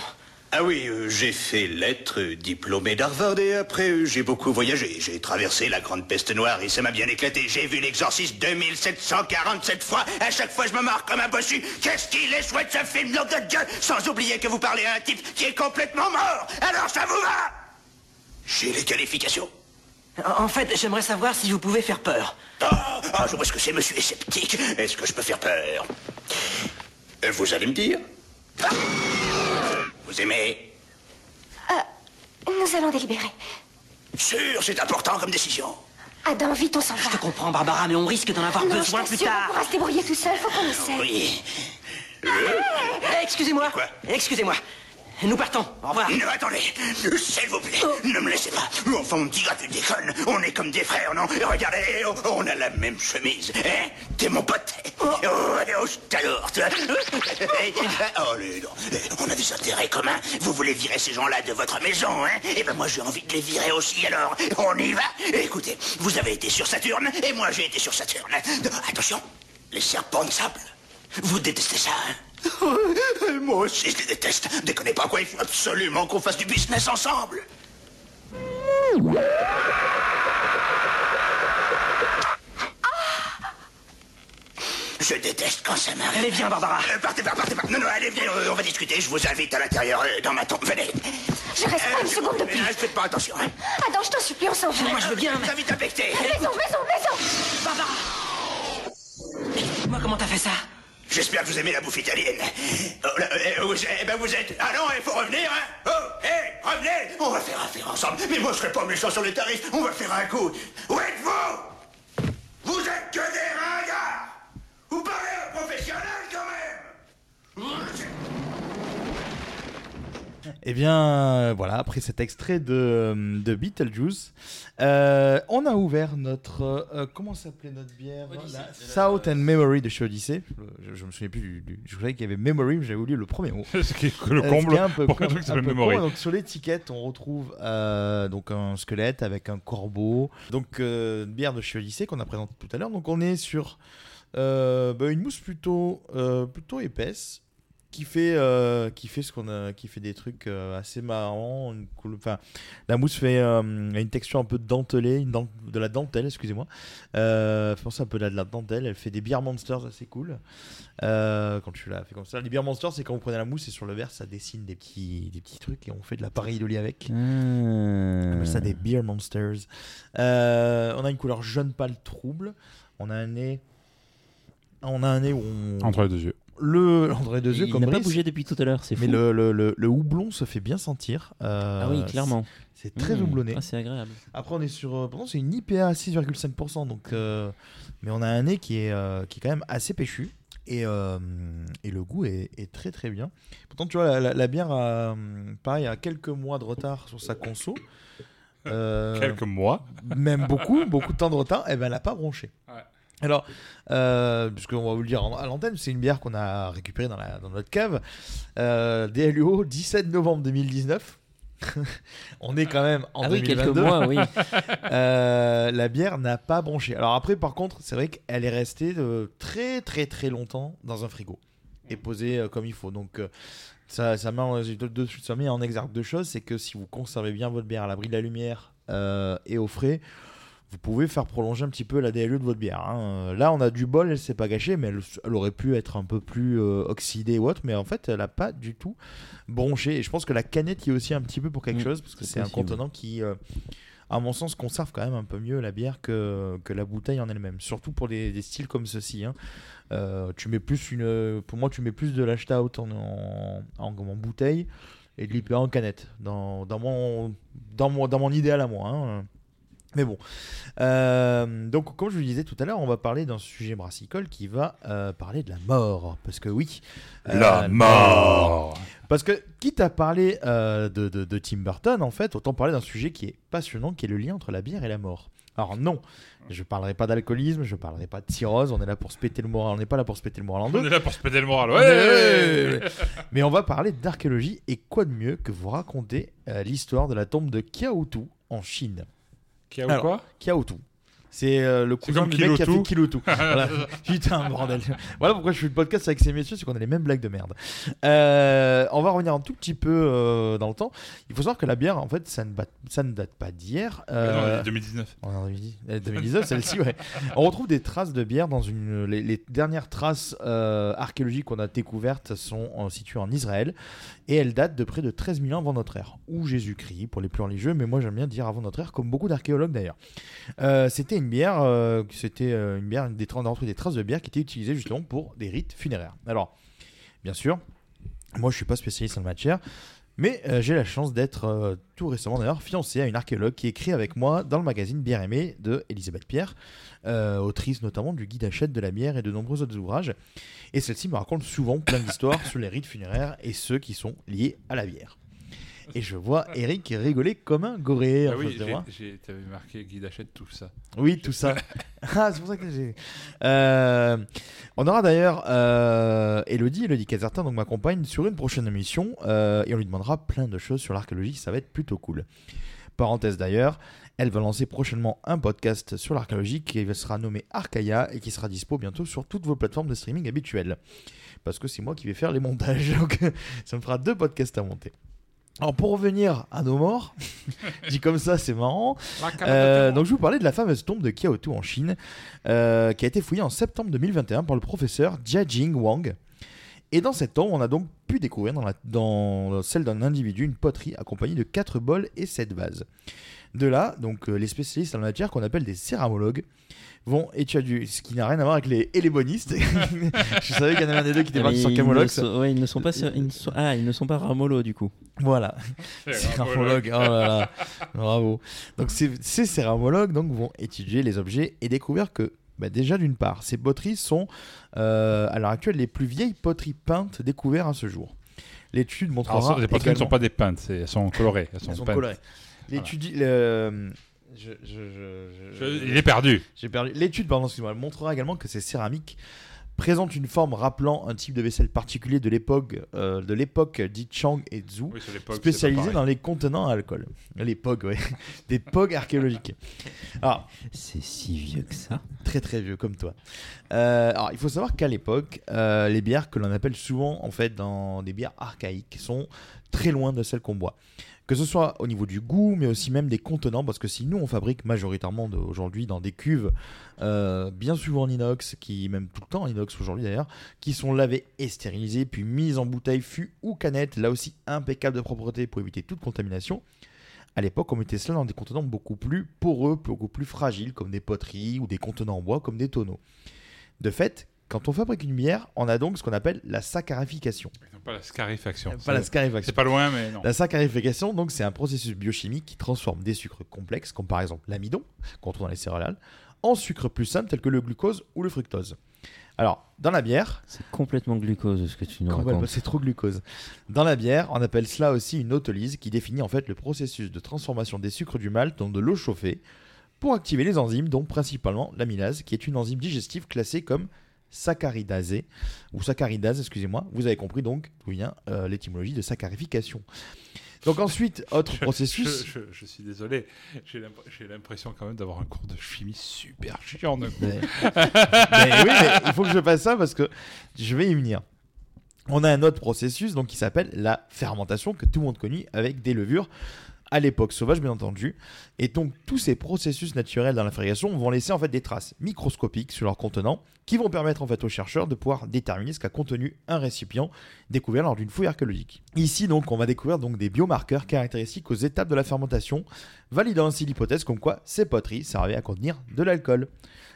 Ah oui, euh, j'ai fait lettres, euh, diplômé d'Harvard, et après, euh, j'ai beaucoup voyagé. J'ai traversé la grande peste noire et ça m'a bien éclaté. J'ai vu l'exorciste 2747 fois. À chaque fois, je me marre comme un bossu. Qu'est-ce qu'il est chouette, ce film, nom de Dieu Sans oublier que vous parlez à un type qui est complètement mort. Alors, ça vous va? J'ai les qualifications. En en fait, j'aimerais savoir si vous pouvez faire peur. Ah, ah, je vois ce que c'est, monsieur est sceptique. Est-ce que je peux faire peur? Euh, Vous allez me dire Ah. Vous aimez Nous allons délibérer. Sûr, c'est important comme décision. Adam, vite, on s'en va. Je comprends, Barbara, mais on risque d'en avoir non, besoin je plus tard. on pourra se débrouiller tout seul, faut qu'on essaie. Oui. Eh, Excusez-moi. Quoi Excusez-moi. Nous partons. Au revoir. Non, attendez, s'il vous plaît, ne me laissez pas. Enfin, mon petit gars, tu déconnes. On est comme des frères, non? Et Regardez, oh, on a la même chemise. Hein? T'es mon pote. Oh, oh, je t'adore, tu vois. Oh, les non. On a des intérêts communs. Vous voulez virer ces gens-là de votre maison, hein? Eh ben, moi, j'ai envie de les virer aussi, alors. On y va? Écoutez, vous avez été sur Saturne, et moi, j'ai été sur Saturne. Attention, les serpents de sable. Vous détestez ça, hein? moi aussi, je les déteste. Déconnez pas quoi, il faut absolument qu'on fasse du business ensemble. Je déteste quand ça m'arrive. Allez, viens, Barbara. Euh, partez pas, partez pas. Non, non, allez, viens, euh, on va discuter. Je vous invite à l'intérieur, euh, dans ma tombe. Venez. Je reste pas une seconde de plus. Euh, faites pas attention, hein. Adam, je t'en supplie, on s'en va. Moi, je veux bien, mais... T'as vite affecté. Maison, maison, maison Barbara Moi, comment t'as fait ça J'espère que vous aimez la bouffe italienne. Oh, euh, vous, eh ben vous êtes... Ah non, il faut revenir, hein Oh, hé, revenez On va faire affaire ensemble. Mais moi, je serai pas méchant sur les tarifs. On va faire un coup. Où êtes-vous Vous êtes que des ringards Vous parlez à un professionnel, quand même Eh bien, voilà, après cet extrait de, de Beetlejuice, euh, on a ouvert notre. euh, comment s'appelait notre bière? La South and Memory de chez Odyssey. Je, je me souviens plus du. du- je savais qu'il y avait Memory, mais j'avais oublié le premier mot. Ce qui est le Euh, comble est un peu pour un truc qui s'appelle Memory. con. Donc sur l'étiquette, on retrouve euh, donc un squelette avec un corbeau. Donc une bière de chez Odyssey qu'on a présentée tout à l'heure. Donc on est sur bah, une mousse plutôt plutôt épaisse qui fait euh, qui fait ce qu'on a qui fait des trucs euh, assez marrants une cool- enfin la mousse fait euh, une texture un peu dentelée une dent- de la dentelle excusez-moi. Euh, fait penser un peu à de la dentelle elle fait des beer monsters assez cool. Euh, quand tu la fais comme ça. Les beer monsters c'est quand vous prenez la mousse et sur le verre ça dessine des petits des petits trucs et on fait de la pareidolie avec. On appelle ça des beer monsters. Euh, on a une couleur jaune pâle trouble. On a un nez on a un nez où on Entre les deux yeux. Le Il comme n'a pas bougé depuis tout à l'heure, c'est mais fou. le, le, le, le houblon se fait bien sentir Euh, Ah oui, clairement. c'est très Mmh. houblonné Ah, c'est agréable. après on est sur euh, pourtant c'est une IPA à 6,5% donc euh, mais on a un nez qui est euh, qui est quand même assez péchu et, euh, et le goût est, est très très bien pourtant tu vois la, la- la bière a hum, pareil a quelques mois de retard sur sa conso Euh, Quelques mois. même beaucoup beaucoup de temps de retard et ben elle n'a pas bronché Ouais. Alors, euh, puisqu'on va vous le dire à l'antenne, c'est une bière qu'on a récupérée dans, la, dans notre cave. Euh, DLUO, 17 novembre 2019. On est quand même en Ah oui, 2022. quelques mois, oui. Euh, la bière n'a pas bronché. Alors après, par contre, c'est vrai qu'elle est restée euh, très très très longtemps dans un frigo et posée comme il faut. Donc ça, ça, met en, ça met en exergue deux choses. C'est que si vous conservez bien votre bière à l'abri de la lumière et au frais, vous pouvez faire prolonger un petit peu la DLE de votre bière. hein. Là, on a du bol, elle s'est pas gâchée, mais elle, elle aurait pu être un peu plus euh, oxydée ou autre, mais en fait, elle a pas du tout bronché. Et je pense que la canette y est aussi un petit peu pour quelque Mm, chose, parce que c'est un contenant qui, euh, à mon sens, conserve quand même un peu mieux la bière que, que la bouteille en elle-même. Surtout pour des, des styles comme ceci. hein. Euh, tu mets plus une, pour moi, tu mets plus de la stout en, en, en- en bouteille et de l'IPA en canette. Dans, dans, mon, dans, mon, dans mon idéal à moi. hein. Mais bon. Euh, donc, comme je vous le disais tout à l'heure, on va parler d'un sujet brassicole qui va euh, parler de la mort. Parce que oui. euh, La mort. Parce que, quitte à parler de, de- de Tim Burton, en fait, autant parler d'un sujet qui est passionnant, qui est le lien entre la bière et la mort. Alors, non, je parlerai pas d'alcoolisme, je parlerai pas de cirrhose, on est là pour se péter le moral, on n'est pas là pour se péter le moral en deux. On est là pour se péter le moral. Ouais, Ouais, ouais, ouais. Mais on va parler d'archéologie et quoi de mieux que vous raconter l'histoire de la tombe de Kiaotu en Chine. Kiao Alors, quoi Kiaotu. C'est euh, le cousin comme du mec qui a fait Kilotu. Kilotu. voilà. Putain, bordel. Voilà pourquoi je fais le podcast avec ces messieurs, c'est qu'on a les mêmes blagues de merde. Euh, on va revenir un tout petit peu euh, dans le temps. Il faut savoir que la bière, en fait, ça ne, bat- ça ne date pas d'hier. Ah non, Euh, est 2019. on est en 2010. Euh, 2019, celle-ci, ouais. On retrouve des traces de bière dans une. Les, les dernières traces archéologiques qu'on a découvertes sont situées en Israël et elles datent de près de 13 000 ans avant notre ère, ou Jésus-Christ pour les plus religieux, mais moi j'aime bien dire avant notre ère, comme beaucoup d'archéologues d'ailleurs. Euh, c'était une bière, euh, c'était euh, une bière, des, des traces de bière qui étaient utilisées justement pour des rites funéraires. Alors, bien sûr, moi je suis pas spécialiste en matière. Mais euh, j'ai la chance d'être euh, tout récemment d'ailleurs fiancé à une archéologue qui écrit avec moi dans le magazine Bière aimée de Elisabeth Pierre, euh, autrice notamment du guide Hachette de la bière et de nombreux autres ouvrages. Et celle-ci me raconte souvent plein d'histoires sur les rites funéraires et ceux qui sont liés à la bière. Et je vois Eric rigoler comme un goré Ah oui, t'avais marqué Guy d'achète tout ça. Oui, tout ça. ah, c'est pour ça que j'ai. Euh, on aura d'ailleurs euh, Elodie, Elodie Casertin, donc ma compagne, sur une prochaine émission euh, et on lui demandera plein de choses sur l'archéologie. Ça va être plutôt cool. Parenthèse d'ailleurs, elle va lancer prochainement un podcast sur l'archéologie qui sera nommé Arcaia et qui sera dispo bientôt sur toutes vos plateformes de streaming habituelles. Parce que c'est moi qui vais faire les montages, donc ça me fera deux podcasts à monter. Alors pour revenir à nos morts, dit comme ça c'est marrant. Euh, donc je vous parlais de la fameuse tombe de Kiaotu en Chine, euh, qui a été fouillée en septembre 2021 par le professeur Jiajing Wang. Et dans cette tombe, on a donc pu découvrir dans, la- dans celle d'un individu une poterie accompagnée de 4 bols et 7 vases. De là, donc euh, les spécialistes en la matière qu'on appelle des céramologues vont étudier, ce qui n'a rien à voir avec les élébonistes. je savais qu'il y en avait un des deux qui était parti sur ils Camologue. ne sont- ouais, ils ne sont pas sur- ils ne sont- ah, ils ne sont pas Ramolo du coup. Voilà. Céramologue. Céramologue. Oh là là. Bravo. Donc ces, ces céramologues donc, vont étudier les objets et découvrir que bah, déjà d'une part, ces poteries sont euh, à l'heure actuelle les plus vieilles poteries peintes découvertes à ce jour. L'étude montrera Alors, ça, les poteries ne sont pas des peintes, elles sont colorées. Elles sont, elles sont colorées. L'étude, le- je- je- je- je- Je- il est perdu. J'ai perdu. L'étude, pardon, excuse-moi, montrera également que ces céramiques présentent une forme rappelant un type de vaisselle particulier de l'époque euh, de l'époque dite Chang et Zhou, Oui, spécialisée dans les contenants à alcool. L'époque, ouais. Des POG archéologiques. Alors, c'est si vieux que ça. Très très vieux comme toi. Euh, alors, il faut savoir qu'à l'époque, euh, les bières que l'on appelle souvent en fait dans des bières archaïques sont très loin de celles qu'on boit. Que ce soit au niveau du goût, mais aussi même des contenants, parce que si nous on fabrique majoritairement aujourd'hui dans des cuves, euh, bien souvent en inox, qui même tout le temps en inox aujourd'hui d'ailleurs, qui sont lavées et stérilisées, puis mises en bouteille, fût ou canette, là aussi impeccable de propreté pour éviter toute contamination. À l'époque, on mettait cela dans des contenants beaucoup plus poreux, beaucoup plus fragiles, comme des poteries ou des contenants en bois, comme des tonneaux. De fait, quand on fabrique une bière, on a donc ce qu'on appelle la saccharification. Non, Pas la scarifaction. Pas la scarifaction. C'est pas loin, mais non. La saccharification, donc, c'est un processus biochimique qui transforme des sucres complexes, comme par exemple l'amidon, qu'on trouve dans les céréales, en sucres plus simples tels que le glucose ou le fructose. Alors, dans la bière, C'est complètement glucose ce que tu nous racontes. bah, c'est trop glucose. Dans la bière, on appelle cela aussi une autolyse qui définit en fait le processus de transformation des sucres du malt dans de l'eau chauffée pour activer les enzymes, dont principalement l'amylase, qui est une enzyme digestive classée comme saccharidasée, ou saccharidase, excusez-moi. Vous avez compris donc d'où vient euh, l'étymologie de saccarification. Donc ensuite, autre Je- processus. Je, je- je suis désolé, j'ai l'imp- j'ai l'impression quand même d'avoir un cours de chimie super chiant. Mais- mais oui, mais il faut que je fasse ça parce que je vais y venir. On a un autre processus donc qui s'appelle la fermentation que tout le monde connaît avec des levures à l'époque sauvage bien entendu. Et donc tous ces processus naturels dans la fabrication vont laisser en fait des traces microscopiques sur leur contenant qui vont permettre en fait aux chercheurs de pouvoir déterminer ce qu'a contenu un récipient découvert lors d'une fouille archéologique. Ici donc on va découvrir donc des biomarqueurs caractéristiques aux étapes de la fermentation validant ainsi l'hypothèse comme quoi ces poteries servaient à contenir de l'alcool.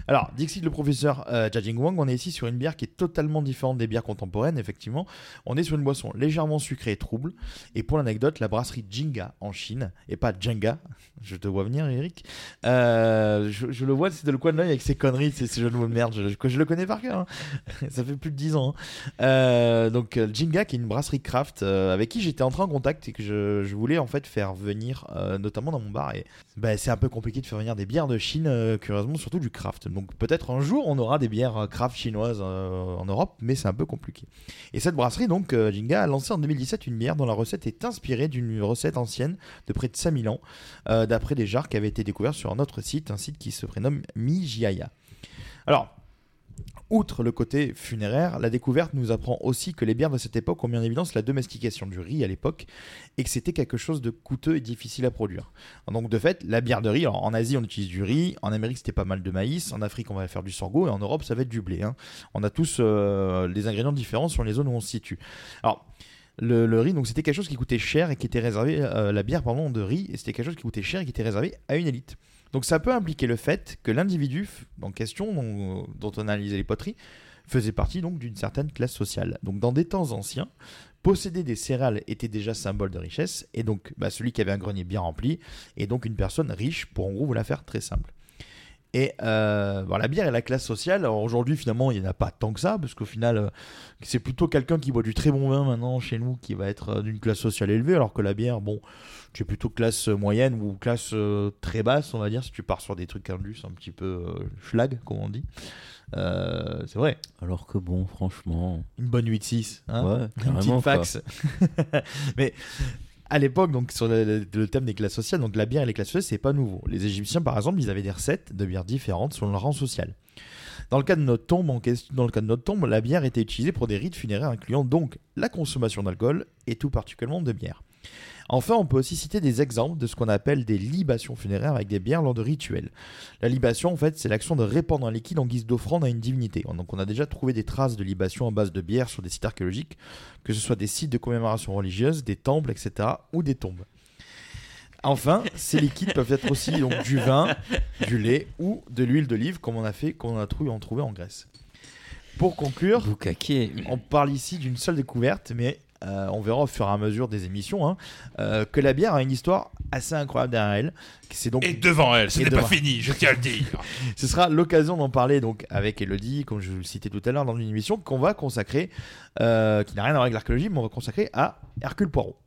Alors, Dixit le professeur euh, Jia Wang, on est ici sur une bière qui est totalement différente des bières contemporaines, effectivement. On est sur une boisson légèrement sucrée et trouble. Et pour l'anecdote, la brasserie Jinga en Chine, et pas Jenga, je te vois venir Eric, euh, je, le vois, c'est de le coin de l'œil avec ses conneries, ces, ces mots de merde, je, je, le connais par cœur, hein. ça fait plus de 10 ans. Hein. Euh, donc euh, Jinga qui est une brasserie craft avec qui j'étais entré en contact et que je, voulais en fait faire venir, notamment dans mon bar. Et bah, c'est un peu compliqué de faire venir des bières de Chine, curieusement surtout du craft. Donc peut-être un jour on aura des bières craft chinoises en Europe, mais c'est un peu compliqué. Et cette brasserie donc Jinga a lancé en 2017 une bière dont la recette est inspirée d'une recette ancienne de près de 5000 ans, d'après des jarres qui avaient été découvertes sur un autre site, un site qui se prénomme Mijiaya. Alors, Outre le côté funéraire, la découverte nous apprend aussi que les bières de cette époque ont mis en évidence la domestication du riz à l'époque et que c'était quelque chose de coûteux et difficile à produire. Donc de fait, la bière de riz, en Asie on utilise du riz, en Amérique c'était pas mal de maïs, en Afrique on va faire du sorgho et en Europe ça va être du blé. Hein. On a tous euh, des ingrédients différents sur les zones où on se situe. Alors, le, riz, donc c'était quelque chose qui coûtait cher et qui était réservé, euh, la bière pardon, de riz, c'était quelque chose qui coûtait cher et qui était réservé à une élite. Donc ça peut impliquer le fait que l'individu en question, dont, on a analysé les poteries, faisait partie donc d'une certaine classe sociale. Donc dans des temps anciens, posséder des céréales était déjà symbole de richesse, et donc bah, celui qui avait un grenier bien rempli est donc une personne riche, pour en gros vous la faire très simple. Et euh, la bière et la classe sociale, aujourd'hui finalement il n'y en a pas tant que ça, parce qu'au final euh, c'est plutôt quelqu'un qui boit du très bon vin maintenant chez nous qui va être euh, d'une classe sociale élevée, alors que la bière, bon, tu es plutôt classe moyenne ou classe très basse, on va dire, si tu pars sur des trucs indus un petit peu schlag, comme on dit. c'est vrai. Alors que bon, franchement. Une bonne 8-6, hein ouais, une petite fax. Mais à l'époque, donc sur le, thème des classes sociales, donc la bière et les classes sociales, c'est pas nouveau. Les Égyptiens, par exemple, ils avaient des recettes de bières différentes selon leur rang social. Dans le cas de notre tombe, dans le cas de notre tombe, la bière était utilisée pour des rites funéraires incluant donc la consommation d'alcool et tout particulièrement de bière. Enfin, on peut aussi citer des exemples de ce qu'on appelle des libations funéraires avec des bières lors de rituels. La libation, en fait, c'est l'action de répandre un liquide en guise d'offrande à une divinité. Donc, on a déjà trouvé des traces de libation à base de bière sur des sites archéologiques, que ce soit des sites de commémoration religieuse, des temples, etc., ou des tombes. Enfin, ces liquides peuvent être aussi donc, du vin, du lait ou de l'huile d'olive, comme on a fait, qu'on a trouvé en, trouvé en Grèce. Pour conclure, on parle ici d'une seule découverte, mais euh, on verra au fur et à mesure des émissions, hein, euh, que la bière a une histoire assez incroyable derrière elle. C'est donc... Et devant elle, ce n'est pas fini, je tiens à le dire. ce sera l'occasion d'en parler donc avec Elodie, comme je le citais tout à l'heure dans une émission qu'on va consacrer, euh, qui n'a rien à voir avec l'archéologie, mais on va consacrer à Hercule Poirot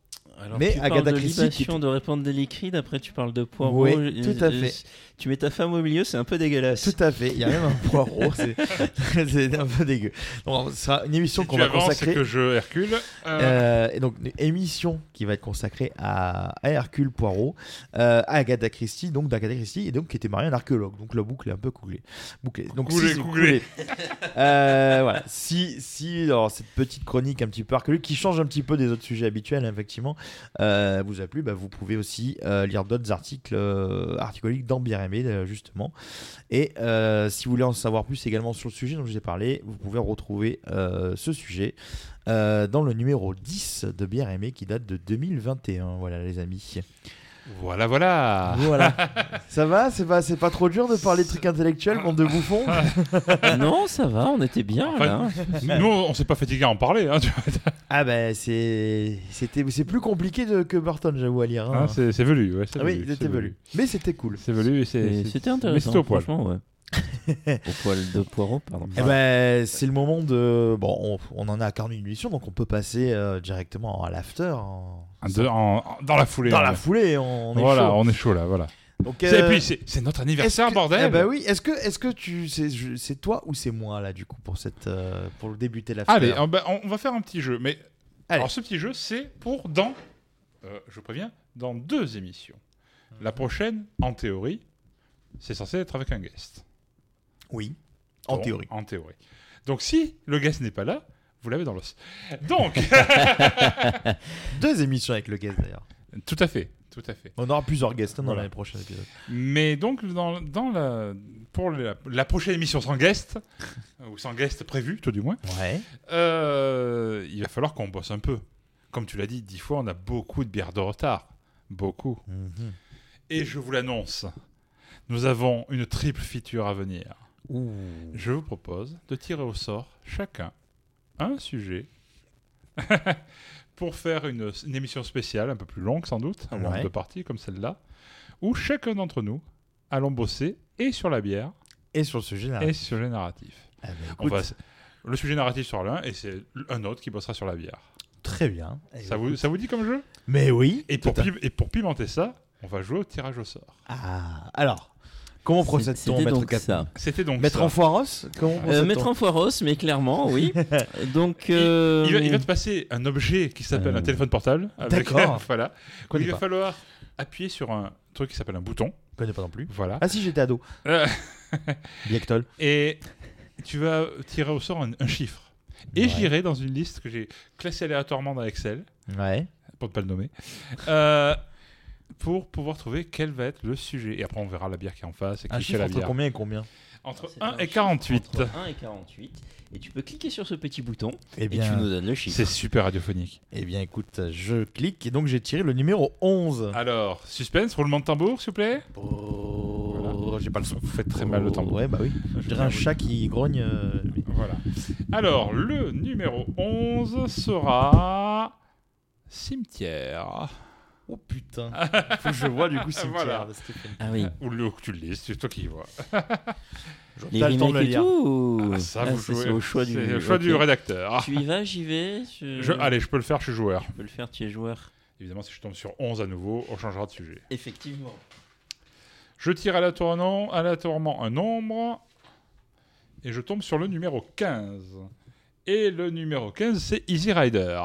mais tu Agatha Christie. de répandre des liquides, après tu parles de poireaux. Oui, tout à fait. Tu mets ta femme au milieu, c'est un peu dégueulasse. Tout à fait. Il y a même un poireau, c'est un peu dégueu. Donc, ce sera une émission qu'on va consacrer. que je Hercule. Euh... Euh, et donc, une émission qui va être consacrée à, Hercule Poirot, euh, à Agatha Christie, donc d'Agatha Christie, et donc qui était mariée à un archéologue. Donc la boucle est un peu couglée. Bouclée. Donc, coulé, si, euh, voilà. Si, si alors, cette petite chronique un petit peu archéologique qui change un petit peu des autres sujets habituels, effectivement, euh, vous a plu, bah, vous pouvez aussi euh, lire d'autres articles euh, articoliques dans Aimé, justement. Et si vous voulez en savoir plus également sur le sujet dont je vous ai parlé, vous pouvez retrouver ce sujet dans le numéro 10 de Bien Aimé qui date de 2021. Voilà, les amis. Voilà, voilà. Voilà. ça va C'est pas, c'est pas trop dur de parler de trucs intellectuels, bande de bouffons Non, ça va, on était bien là. Nous, on s'est pas fatigué à en parler. Hein, ah ben, c'est, c'était, c'est plus compliqué que Burton, j'avoue à lire. Hein. Ah, c'est, velu, ouais. Ah oui, c'était velu. Mais c'était cool. C'est velu et c'est, c'était intéressant. au franchement, ouais. au poil de poireau, pardon. Eh ben, c'est le moment de. Bon, on, en a à 41 émission, donc on peut passer euh, directement à l'after. En... dans la foulée. Dans la foulée, on est voilà, chaud. on est chaud là, voilà. Donc, Et puis c'est notre anniversaire, bordel. Eh ben oui. Est-ce que, est-ce que tu, c'est toi ou c'est moi là du coup pour cette, euh, pour débuter l'after Allez, on, on va faire un petit jeu, mais alors ce petit jeu c'est pour dans, euh, je préviens, dans deux émissions. La prochaine, en théorie, c'est censé être avec un guest. Oui, en théorie. En théorie. Donc si le guest n'est pas là, vous l'avez dans l'os. Donc deux émissions avec le guest d'ailleurs. Tout à fait, tout à fait. On aura plusieurs guests hein, dans l'année prochaine épisode. Mais donc dans, dans la pour la, prochaine émission sans guest ou sans guest prévu, tout du moins. Ouais. Euh, il va falloir qu'on bosse un peu. Comme tu l'as dit, dix fois, on a beaucoup de bières de retard, beaucoup. Mhm. Et je vous l'annonce, nous avons une triple feature à venir. Je vous propose de tirer au sort chacun un sujet pour faire une, une émission spéciale, un peu plus longue sans doute, en Ouais. deux parties comme celle-là, où chacun d'entre nous allons bosser et sur la bière Et sur le sujet et narratif. sur le narratif. Ah bah, On écoute, va- le sujet narratif sur l'un et c'est un autre qui bossera sur la bière. Très bien. Eh Ça vous, ça vous dit comme jeu? Mais oui. et pour, à- et pour pimenter ça, on va jouer au tirage au sort. Ah, alors, comment procède-t-on, c'était Maître donc ça. C'était donc Maître ça. en foiros Comment Euh, procède-t-on mettre en foiros, mais clairement, oui. Donc, Il- euh, Il, va, il va te passer un objet qui s'appelle Euh, un téléphone portable. D'accord. voilà. Il va pas. falloir appuyer sur un truc qui s'appelle un bouton. Je connais pas non plus. Voilà. Ah si, j'étais ado. Euh, Biectol. et tu vas tirer au sort un, un chiffre. Et Ouais. j'irai dans une liste que j'ai classée aléatoirement dans Excel, Ouais. pour ne pas le nommer, euh, pour pouvoir trouver quel va être le sujet. Et après, on verra la bière qui est en face et qui Un chiffre la entre bière. combien et combien Entre c'est 1 un et chiffre 48. entre 1 et 48. Et tu peux cliquer sur ce petit bouton Eh et tu bien, nous donnes le chiffre. C'est super radiophonique. eh bien, écoute, je clique et donc j'ai tiré le numéro 11. Alors, suspense, roulement de tambour, s'il vous plaît. Oh, j'ai pas le son. Vous faites très mal le tambour. Ouais, bah oui. Je dirais un chat qui grogne. euh, Voilà. Alors, le numéro 11 sera cimetière. Oh putain. Faut que je vois du coup cimetière Voilà. de Stephen Ah oui. Ou le que tu le lises, c'est toi qui y vois. Les T'as le temps de le remakes et lire. tout Ah, ça, Ah, vous ça, jouez. c'est au choix du, le choix du rédacteur. Tu y vas, j'y vais je... Je- allez, je peux le faire, je suis joueur. Tu peux le faire, tu es joueur. Évidemment, si je tombe sur 11 à nouveau, on changera de sujet. Effectivement. Je tire aléatoirement, aléatoirement un nombre et je tombe sur le numéro 15. Et le numéro 15, c'est Easy Rider.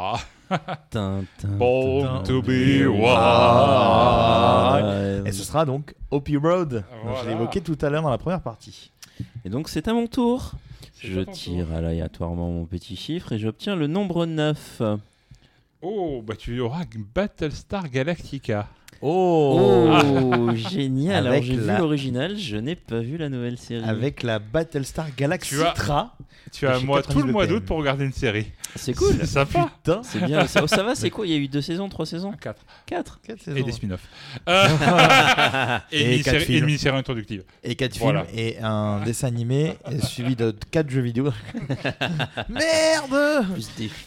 Tin, tin, Born tin. to be wild. Et ce sera donc Opie Road. Voilà. Je l'ai évoqué tout à l'heure dans la première partie. Et donc c'est à mon tour. Je tire tour. aléatoirement mon petit chiffre et j'obtiens le nombre 9. Oh, bah tu auras Battlestar Galactica. Oh, Oh, génial. Alors j'ai la- vu l'original, je n'ai pas vu la nouvelle série. Avec la Battlestar Galaxy Tu as- Tra. Tu as moi tout 90 le mois d'août pour regarder une série. C'est cool. C'est sympa. Putain. C'est bien. Ça, ça va, c'est quoi? Il y a eu deux saisons, trois saisons? 4. 4 Quatre Et saisons. des spin-offs. Euh, et, Et une mini-série- quatre et films. une mini-série introductive. Et 4 Voilà. films et un dessin animé et suivi de 4 jeux vidéo. Merde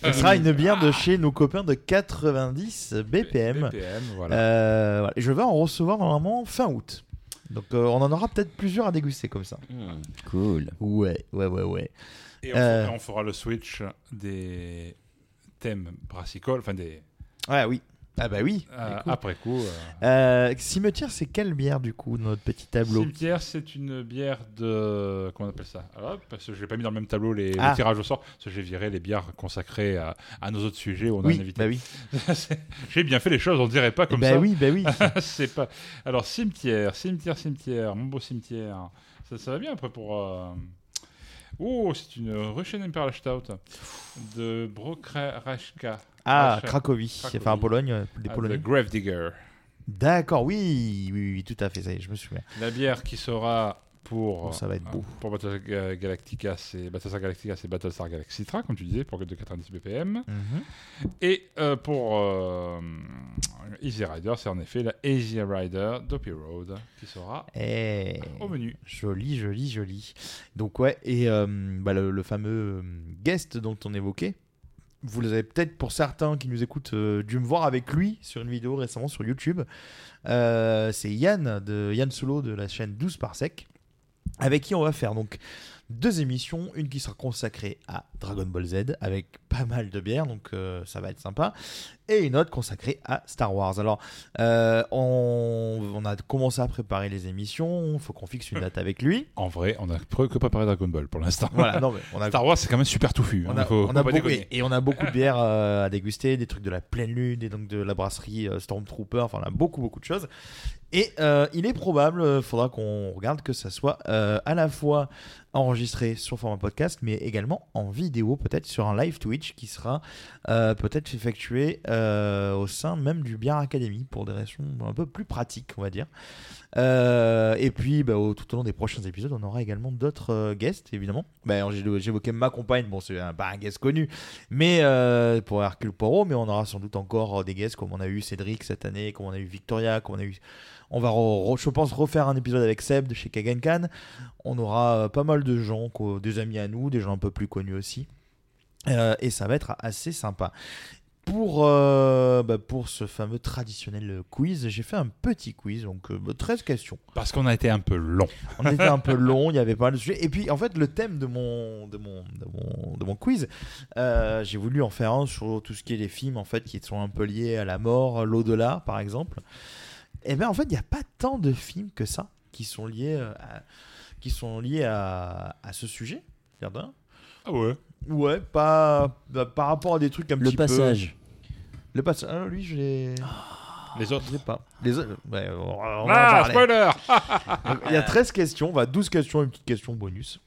Ce sera une bière de chez nos copains de 90 BPM. BPM, voilà. Euh, voilà. Et je vais en recevoir normalement fin août. Donc euh, on en aura peut-être plusieurs à déguster comme ça. Hmm, cool. Ouais, ouais, ouais, ouais. Et on, Euh. fera, on fera le switch des thèmes brassicoles, enfin des. Ouais, oui. Ah bah oui. euh, Écoute. après coup. euh, Euh, Cimetière, c'est quelle bière du coup, notre petit tableau Cimetière, c'est une bière de. Comment on appelle ça? Alors, Parce que je n'ai pas mis dans le même tableau les, Ah. le tirage au sort, parce que j'ai viré les bières consacrées à, à nos autres sujets où on a Oui, un invité. bah oui. J'ai bien fait les choses, on ne dirait pas comme bah ça. oui, bah oui. c'est pas. Alors, cimetière, cimetière, cimetière, mon beau cimetière. Ça, ça va bien après pour. Oh, c'est une Russian Imperial Stout de Brokrajka. Ah, Racha- Cracovie, Cracovie. enfin en Pologne, euh, les Ah, Polonais. The Gravedigger. D'accord, oui, oui, oui, tout à fait, ça y est, je me souviens. La bière qui sera pour. Oh, ça va être beau. euh, Pour Battlestar Ga- Galactica, c'est Battlestar Galactica, c'est Battlestar comme tu disais, pour de 90 BPM. Et euh, pour euh, Easy Rider, c'est en effet la Easy Rider Dopey Road qui sera Eh, au menu. Joli, joli, joli. Donc ouais, et euh, bah, le, le fameux guest dont on évoquait, vous avez peut-être pour certains qui nous écoutent dû me voir avec lui sur une vidéo récemment sur YouTube. C'est Yann de Yann Solo de la chaîne 12 par sec, avec qui on va faire. Donc deux émissions, une qui sera consacrée à Dragon Ball Z avec pas mal de bières, donc euh, ça va être sympa, et une autre consacrée à Star Wars. Alors, euh, on, on a commencé à préparer les émissions, il faut qu'on fixe une date avec lui. En vrai, on a pre- que préparé Dragon Ball pour l'instant. Voilà, non, mais on a- Star Wars, c'est quand même super touffu. On hein, faut- on a beaucoup, et, et on a beaucoup de bières euh, à déguster, des trucs de la pleine lune, et donc de la brasserie euh, Stormtrooper, enfin on a beaucoup beaucoup de choses. Et euh, il est probable, il faudra qu'on regarde que ça soit euh, à la fois enregistré sur format podcast, mais également en vidéo, peut-être sur un live Twitch qui sera euh, peut-être effectué euh, au sein même du Bien Academy pour des raisons un peu plus pratiques, on va dire. Euh, et puis, bah, tout au long des prochains épisodes, on aura également d'autres guests, évidemment. Bah, J'évoquais ma compagne, bon, c'est pas un guest connu, mais pour Hercule Poirot, mais on aura sans doute encore des guests comme on a eu Cédric cette année, comme on a eu Victoria, comme on a eu. On va, re- re- je pense, refaire un épisode avec Seb de chez Kagenkan. On aura euh, pas mal de gens, quoi, des amis à nous, des gens un peu plus connus aussi. Euh, et ça va être assez sympa. Pour, euh, bah, pour ce fameux traditionnel quiz, j'ai fait un petit quiz, donc euh, bah, 13 questions. Parce qu'on a été un peu long. On était un peu long, il y avait pas mal de sujets. Et puis, en fait, le thème de mon, de mon, de mon, de mon quiz, j'ai voulu en faire un sur tout ce qui est les films, en fait, qui sont un peu liés à la mort, l'au-delà, par exemple. Et bien, en fait, il n'y a pas tant de films que ça qui sont liés euh, à, qui sont liés à, à ce sujet. Ah ouais Ouais, pas bah, par rapport à des trucs un Le petit peu. passage. Le passage. Ah, lui, je l'ai. Les autres Je l'ai pas. Les autres. ouais, on va- on va Ah, spoiler Il y a 13 questions, va 12 questions et une petite question bonus.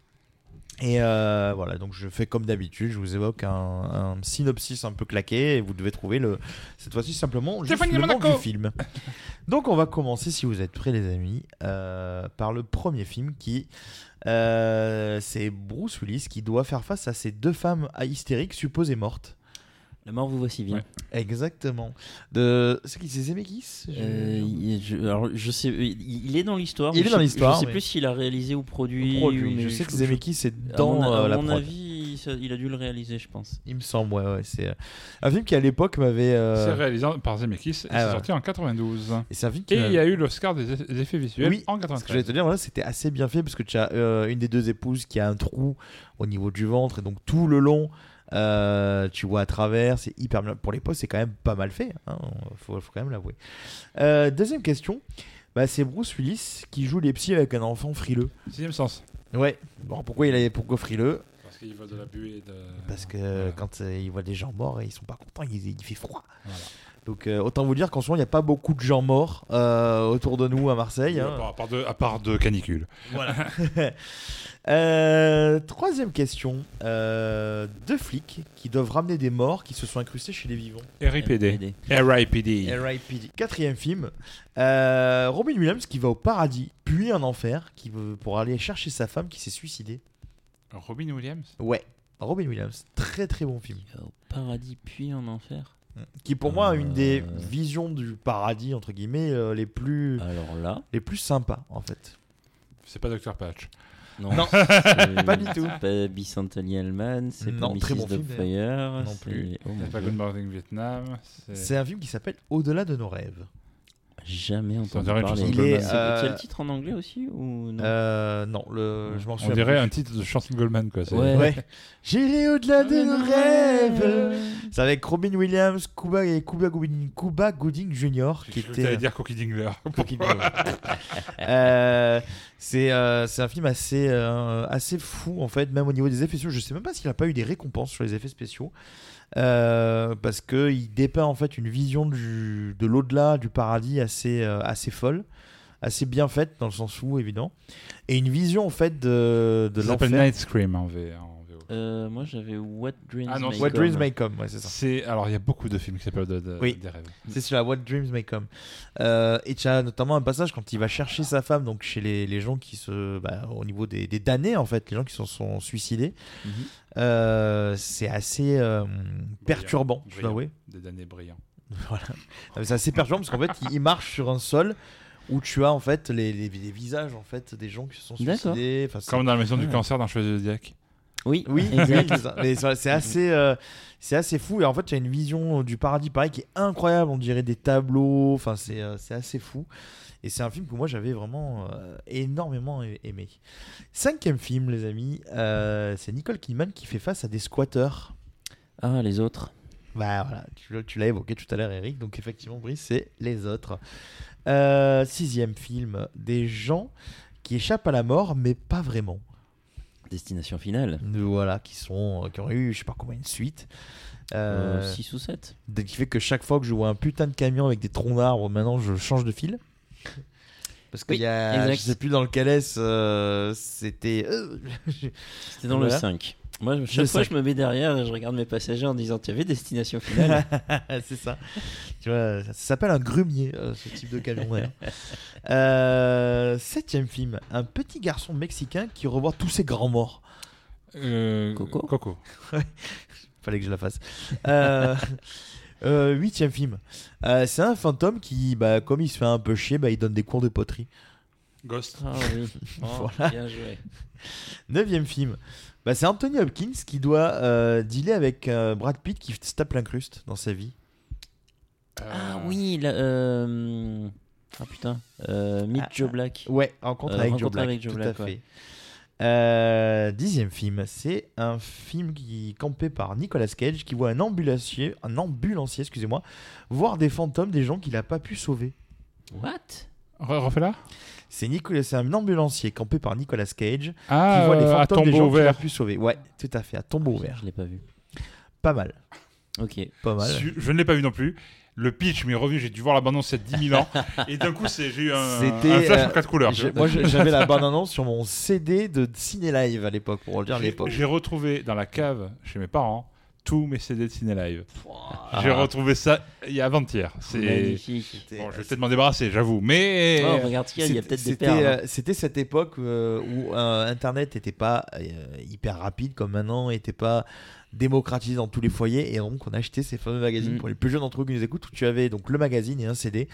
Et euh, voilà, donc je fais comme d'habitude, je vous évoque un, un synopsis un peu claqué et vous devez trouver le, cette fois-ci simplement juste le nom du film. Donc on va commencer, si vous êtes prêts les amis, euh, par le premier film qui, euh, c'est Bruce Willis qui doit faire face à ces deux femmes hystériques supposées mortes. La mort vous voici bien. Exactement. De... C'est qui C'est Zemeckis Je- Euh, il- je, alors, je sais, il est dans l'histoire. Il est dans je l'histoire, Je sais mais- plus s'il a réalisé ou produit. Produit. ou- Je sais que Zemeckis est à dans, mon, euh, à la mon prod. avis, ça- il a dû le réaliser, je pense. Il me semble, ouais, ouais. C'est euh, un film qui à l'époque m'avait. euh, C'est réalisé par Zemeckis et Ah, c'est sorti en 92. Et c'est un film qui Et m'a- il y a eu l'Oscar des eff- des effets visuels Oui, en ce que 93. j'allais te dire, voilà, c'était assez bien fait parce que tu as une des deux épouses qui a un trou au niveau du ventre et donc tout le long, euh, tu vois à travers, c'est hyper bien. Pour l'époque, c'est quand même pas mal fait, hein, faut, faut quand même l'avouer. Euh, deuxième question, bah, c'est Bruce Willis qui joue les psys avec un enfant frileux. Sixième sens. Ouais, bon, pourquoi il est pourquoi frileux? Parce qu'il voit de la buée de. Parce que quand euh, il voit des gens morts, ils sont pas contents, il, il fait froid. Voilà. Donc euh, autant vous dire qu'en ce moment, il n'y a pas beaucoup de gens morts euh, autour de nous à Marseille. hein. À part, à part de, à part de canicule. Voilà. Euh, troisième question. Euh, deux flics qui doivent ramener des morts qui se sont incrustés chez les vivants. RIPD. RIPD. RIPD. Quatrième film. Euh, Robin Williams qui va au paradis, puis en enfer, qui veut, pour aller chercher sa femme qui s'est suicidée. Robin Williams? Ouais, Robin Williams. Très très bon film. Au paradis puis en enfer? Qui pour moi a une des Euh. visions du paradis entre guillemets euh, les plus Alors là, les plus sympas en fait. C'est pas Dr. Patch. non, Non, c'est- pas du tout. C'est pas Bicentennial Man, c'est pas Non, très Mrs. bon film, Doubtfire, Non c'est- plus. oh mon C'est pas Dieu. Good Morning Vietnam. C'est un film qui s'appelle Au-delà de nos rêves. Jamais entendu parler. Il est, euh, c'est le titre en anglais aussi ou non? Euh, non, le, je m'en On souviens. dirait plus. un titre de chanson Goldman, quoi. c'est- Ouais. Ouais. J'irai au-delà de nos rêves. C'est avec Robin Williams, Cuba et Cuba Gooding, Cuba Gooding Jr. qui Je était. dire Cookie Dingler. Cookie Dingler. Euh, c'est euh, un film assez euh, assez fou en fait, même au niveau des effets spéciaux. Je sais même pas s'il a pas eu des récompenses sur les effets spéciaux. Euh, parce que il dépeint en fait une vision du, de l'au-delà, du paradis assez euh, assez folle, assez bien faite dans le sens où évident, et une vision en fait de, de Ça s'appelle l'enfer. Night Scream en, v, en VO. Euh, Moi j'avais What Dreams Ah non, May What Come. Dreams May Come, ouais, c'est ça. C'est alors il y a beaucoup de films qui s'appellent de, de- Oui. des rêves. C'est celui-là, What Dreams May Come. Euh, et tu as notamment un passage quand il va chercher sa femme, donc chez les, les gens qui se. bah, au niveau des, des damnés, en fait, les gens qui se sont suicidés. Mhm. Euh, c'est assez euh, perturbant, je dois avouer. Des damnés brillants. Voilà. Non, mais C'est assez perturbant parce qu'en fait, il, il marche sur un sol où tu as en fait les, les, les visages en fait des gens qui se sont D'accord. suicidés. Enfin, Comme dans la maison du cancer d'un chevalier zodiac. Oui, Oui, oui, c'est assez, euh, c'est assez fou. Et en fait, tu as une vision du paradis pareil qui est incroyable. On dirait des tableaux. Enfin, c'est euh, assez fou. Et c'est un film que moi j'avais vraiment euh, énormément a- aimé. Cinquième film, les amis, c'est Nicole Kidman qui fait face à des squatteurs. Ah, les autres. Bah voilà, tu, tu l'as évoqué tout à l'heure, Eric. Donc effectivement, Brice, c'est les autres. Sixième film, des gens qui échappent à la mort, mais pas vraiment. Destination finale. Voilà, qui sont, qui ont eu, je sais pas combien, une suite. 6 Euh, ou 7. donc, qui fait que chaque fois que je vois un putain de camion avec des troncs d'arbres, maintenant je change de fil. Parce qu'il Oui, y a, exact. je sais plus dans lequel est euh, c'était. euh, C'était dans le Voilà. 5. Moi, chaque fois, cinq. je me mets derrière et je regarde mes passagers en disant Tu avais destination finale c'est ça. Tu vois, ça s'appelle un grumier, euh, ce type de camion. Euh, septième film, un petit garçon mexicain qui revoit tous ses grands morts. Euh, Coco Coco. Fallait que je la fasse. Euh, euh, huitième film, Euh, c'est un fantôme qui, bah, comme il se fait un peu chier, bah, il donne des cours de poterie. Ghost. Ah oui. Oh, Voilà. Bien joué. Neuvième film, bah, c'est Anthony Hopkins qui doit euh, dealer avec euh, Brad Pitt qui se tape l'incruste dans sa vie. Ah oui, la, euh... Ah putain. Euh, Meet Ah, Joe Black. Ouais, rencontre Euh, avec Joe Rencontre Black. avec Joe tout Black, à fait. ouais. Euh, dixième film, c'est un film qui est campé par Nicolas Cage qui voit un ambulancier, un ambulancier, excusez-moi, voir des fantômes des gens qu'il n'a pas pu sauver. What? Re- Refais-la C'est Nicolas, c'est un ambulancier campé par Nicolas Cage Ah, qui voit les euh, à fantômes des gens qu'il a pu sauver. Ouais, tout à fait, à tombeau ouvert. Je l'ai pas vu. Pas mal, Ok. pas mal. Su- Je ne l'ai pas vu non plus. Le pitch m'est revenu, j'ai dû voir la bande-annonce il y a 10 000 ans. et d'un coup, c'est- j'ai eu un, C'était un flash euh, en quatre couleurs. j'ai- vois. Moi, j'avais la bande-annonce sur mon CD de Ciné Live à l'époque, pour le dire à J'ai- l'époque. J'ai retrouvé dans la cave chez mes parents tous mes CD de Ciné Live. Ah. J'ai retrouvé ça il y a avant-hier. C'est Magnifique. bon, je vais peut-être m'en débarrasser, j'avoue, mais Oh, regarde il y a C'était- peut-être des c'était, perles. euh, C'était cette époque euh, où euh, Internet n'était pas euh, hyper rapide comme maintenant, n'était pas démocratisé dans tous les foyers, et donc on achetait ces fameux magazines Mm. pour les plus jeunes d'entre vous qui nous écoutent, où tu avais donc le magazine et un CD.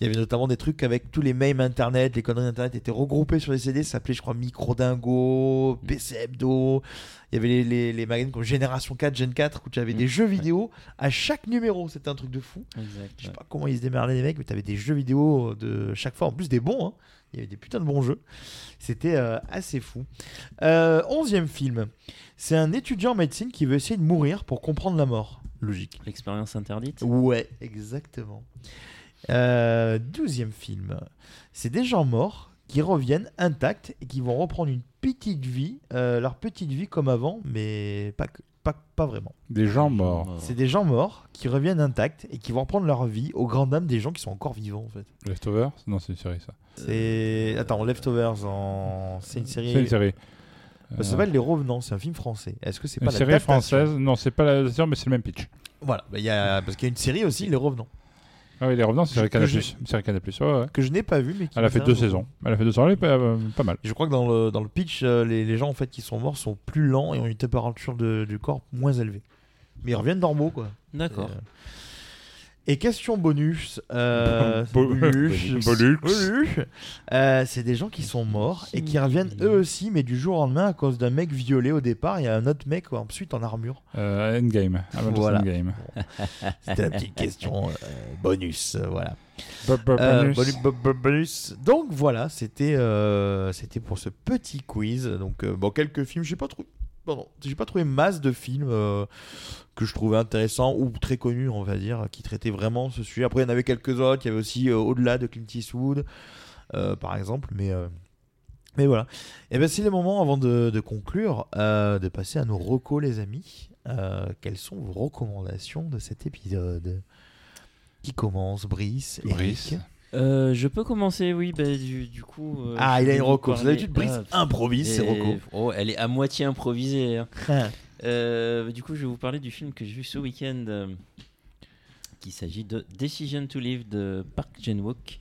Il y avait notamment des trucs avec tous les mèmes Internet, les conneries Internet étaient regroupés sur les CD, ça s'appelait je crois Micro Dingo, PC Hebdo. Il y avait les, les, les magazines comme Génération 4, Gen 4, où tu avais des jeux vidéo à chaque numéro, c'était un truc de fou. Exact. Je sais pas comment ils se démerdaient les mecs, mais t'avais des jeux vidéo de chaque fois, en plus des bons. hein. Il y avait des putains de bons jeux. C'était euh, assez fou. Euh, onzième film. C'est un étudiant en médecine qui veut essayer de mourir pour comprendre la mort. Logique. L'expérience interdite Ouais, exactement. Euh, douzième film. C'est des gens morts qui reviennent intacts et qui vont reprendre une petite vie, leur petite vie comme avant, mais pas, que- pas, pas vraiment. Des gens morts. C'est des gens morts qui reviennent intacts et qui vont reprendre leur vie aux grandes dames des gens qui sont encore vivants en fait. Leftovers? Non, c'est une série ça. C'est attends Leftovers en c'est une série. C'est une série. Ça s'appelle Les Revenants. C'est un film français. Est-ce que c'est Une pas série l'adaptation française? Non, c'est pas la série, mais c'est le même pitch. Voilà, bah, il y a parce qu'il y a une série aussi Les Revenants Ah oui, Les Revenants, c'est Canal+. série Canal+. Que je n'ai pas vu mais qui Elle a fait deux un saisons. Elle a fait deux saisons, elle est pas, euh, pas mal. Je crois que dans le, dans le pitch, euh, les, les gens en fait qui sont morts sont plus lents et ont une température de- du corps moins élevée. Mais ils reviennent normaux quoi. D'accord. Et, question bonus. euh, Bo- bonus. bonus. bonus. Euh, c'est des gens qui sont morts et qui reviennent eux aussi, mais du jour au lendemain à cause d'un mec violé au départ. Il y a un autre mec ensuite en armure. Euh, Endgame. Voilà. Endgame. C'était la petite question euh, bonus. euh, voilà. Euh, bonus. bonu- bo- bo- bonus. Donc voilà, c'était c'était pour ce petit quiz. Donc bon, quelques films, j'ai pas trouvé, pardon, j'ai pas trouvé masse de films que je trouvais intéressants ou très connus, on va dire, qui traitaient vraiment ce sujet. Après, il y en avait quelques autres. Il y avait aussi euh, au-delà de Clint Eastwood, euh, par exemple, mais euh, mais voilà. Et ben c'est le moment avant de, de conclure, euh, de passer à nos recos, les amis. Euh, quelles sont vos recommandations de cet épisode? Qui commence Brice Eric Brice. Euh, je peux commencer, oui, bah, du, du coup. euh, Ah, il a une vous reco. D'habitude, Brice Ah, improvise ses recos. Oh, elle est à moitié improvisée. hein. Ah. Euh, du coup, je vais vous parler du film que j'ai vu ce week-end. euh, qu'il s'agit de Decision to Live de Park Chan-wook.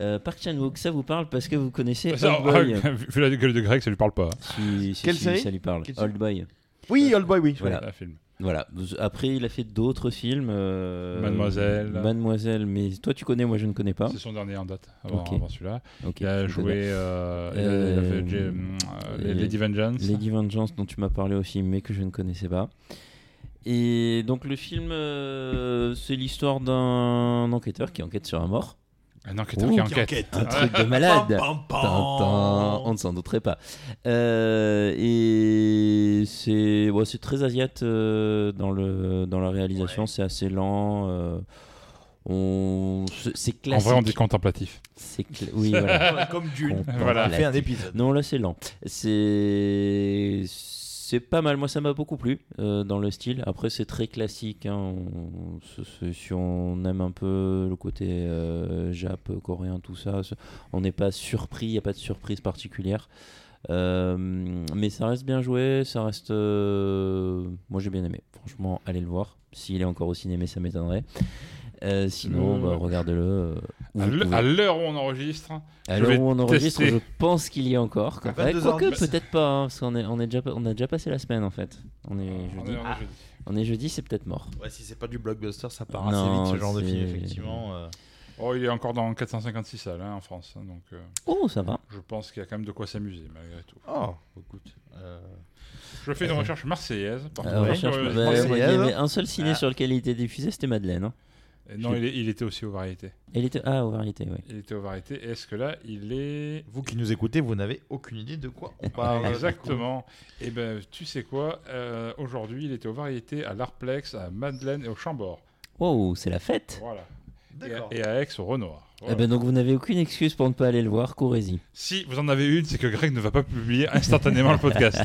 Euh, Park Chan-wook, ça vous parle parce que vous connaissez Ça, Old Boy. Vu la gueule de Greg, ça lui parle pas. Si, si, Quelle si, série Ça lui parle. Quelle Old Boy. Oui, Old Boy, oui. Voilà. Un film. Voilà. Après, il a fait d'autres films. euh, Mademoiselle. Mademoiselle, mais toi tu connais, moi je ne connais pas. C'est son dernier en date, avant, Ok. avant celui-là. Ok, il a joué euh, il a- fait Euh, Lady Vengeance. Lady Vengeance dont tu m'as parlé aussi, mais que je ne connaissais pas. Et donc le film, c'est l'histoire d'un enquêteur qui enquête sur un mort. Un enquêteur Ouh, qui enquête. Un truc de malade. Pam, pam, pam. Tintin, on ne s'en douterait pas. Euh, et c'est c'est très asiate euh, dans, le, dans la réalisation, c'est assez lent. euh, on, c'est- c'est En classique. vrai, on dit contemplatif. C'est cla- oui, voilà. Comme Dune. Voilà. On a fait un épisode. Non, là c'est lent. C'est c'est pas mal. Moi, ça m'a beaucoup plu euh, dans le style. Après, c'est très classique. hein. Si on aime un peu le côté euh, Jap, coréen, tout ça, on n'est pas surpris. Il n'y a pas de surprise particulière. Euh, mais ça reste bien joué. Ça reste. Moi, j'ai bien aimé. Franchement, allez le voir. S'il est encore au cinéma, ça m'étonnerait. Euh, sinon, bah, regardez-le. euh, À l'heure- à où on enregistre, À je l'heure où on enregistre, tester. je pense qu'il y est encore. À Ouais, 22h10. Quoique, peut-être pas, hein, parce qu'on est, on est déjà, on a déjà passé la semaine en fait. On est on jeudi. est- on est jeudi. On est jeudi, c'est peut-être mort. Ouais, si c'est pas du blockbuster, ça part Non, assez vite ce genre de film, effectivement. euh. Oh, il est encore dans 456 salles hein, en France. hein, donc, euh, Oh, ça va. Je pense qu'il y a quand même de quoi s'amuser, malgré tout. Oh, écoute. euh, Je fais une recherche marseillaise. par Euh, recherche- bah, Marseillaise. il y avait un seul ciné Ah. sur lequel il était diffusé, c'était Madeleine. Et Non, il, est- il était aussi aux variétés. Il était ah aux variétés, oui. Il était aux variétés. Est-ce que là, il est. Vous qui nous écoutez, vous n'avez aucune idée de quoi on parle. Exactement. Et ben, tu sais quoi euh, Aujourd'hui, il était aux variétés, à l'Arplex, à Madeleine et au Chambord. Wow, c'est la fête. Voilà. Et et à Aix, au Renoir. Eh ben donc vous n'avez aucune excuse pour ne pas aller le voir, courez-y. Si vous en avez une, c'est que Greg ne va pas publier instantanément le podcast.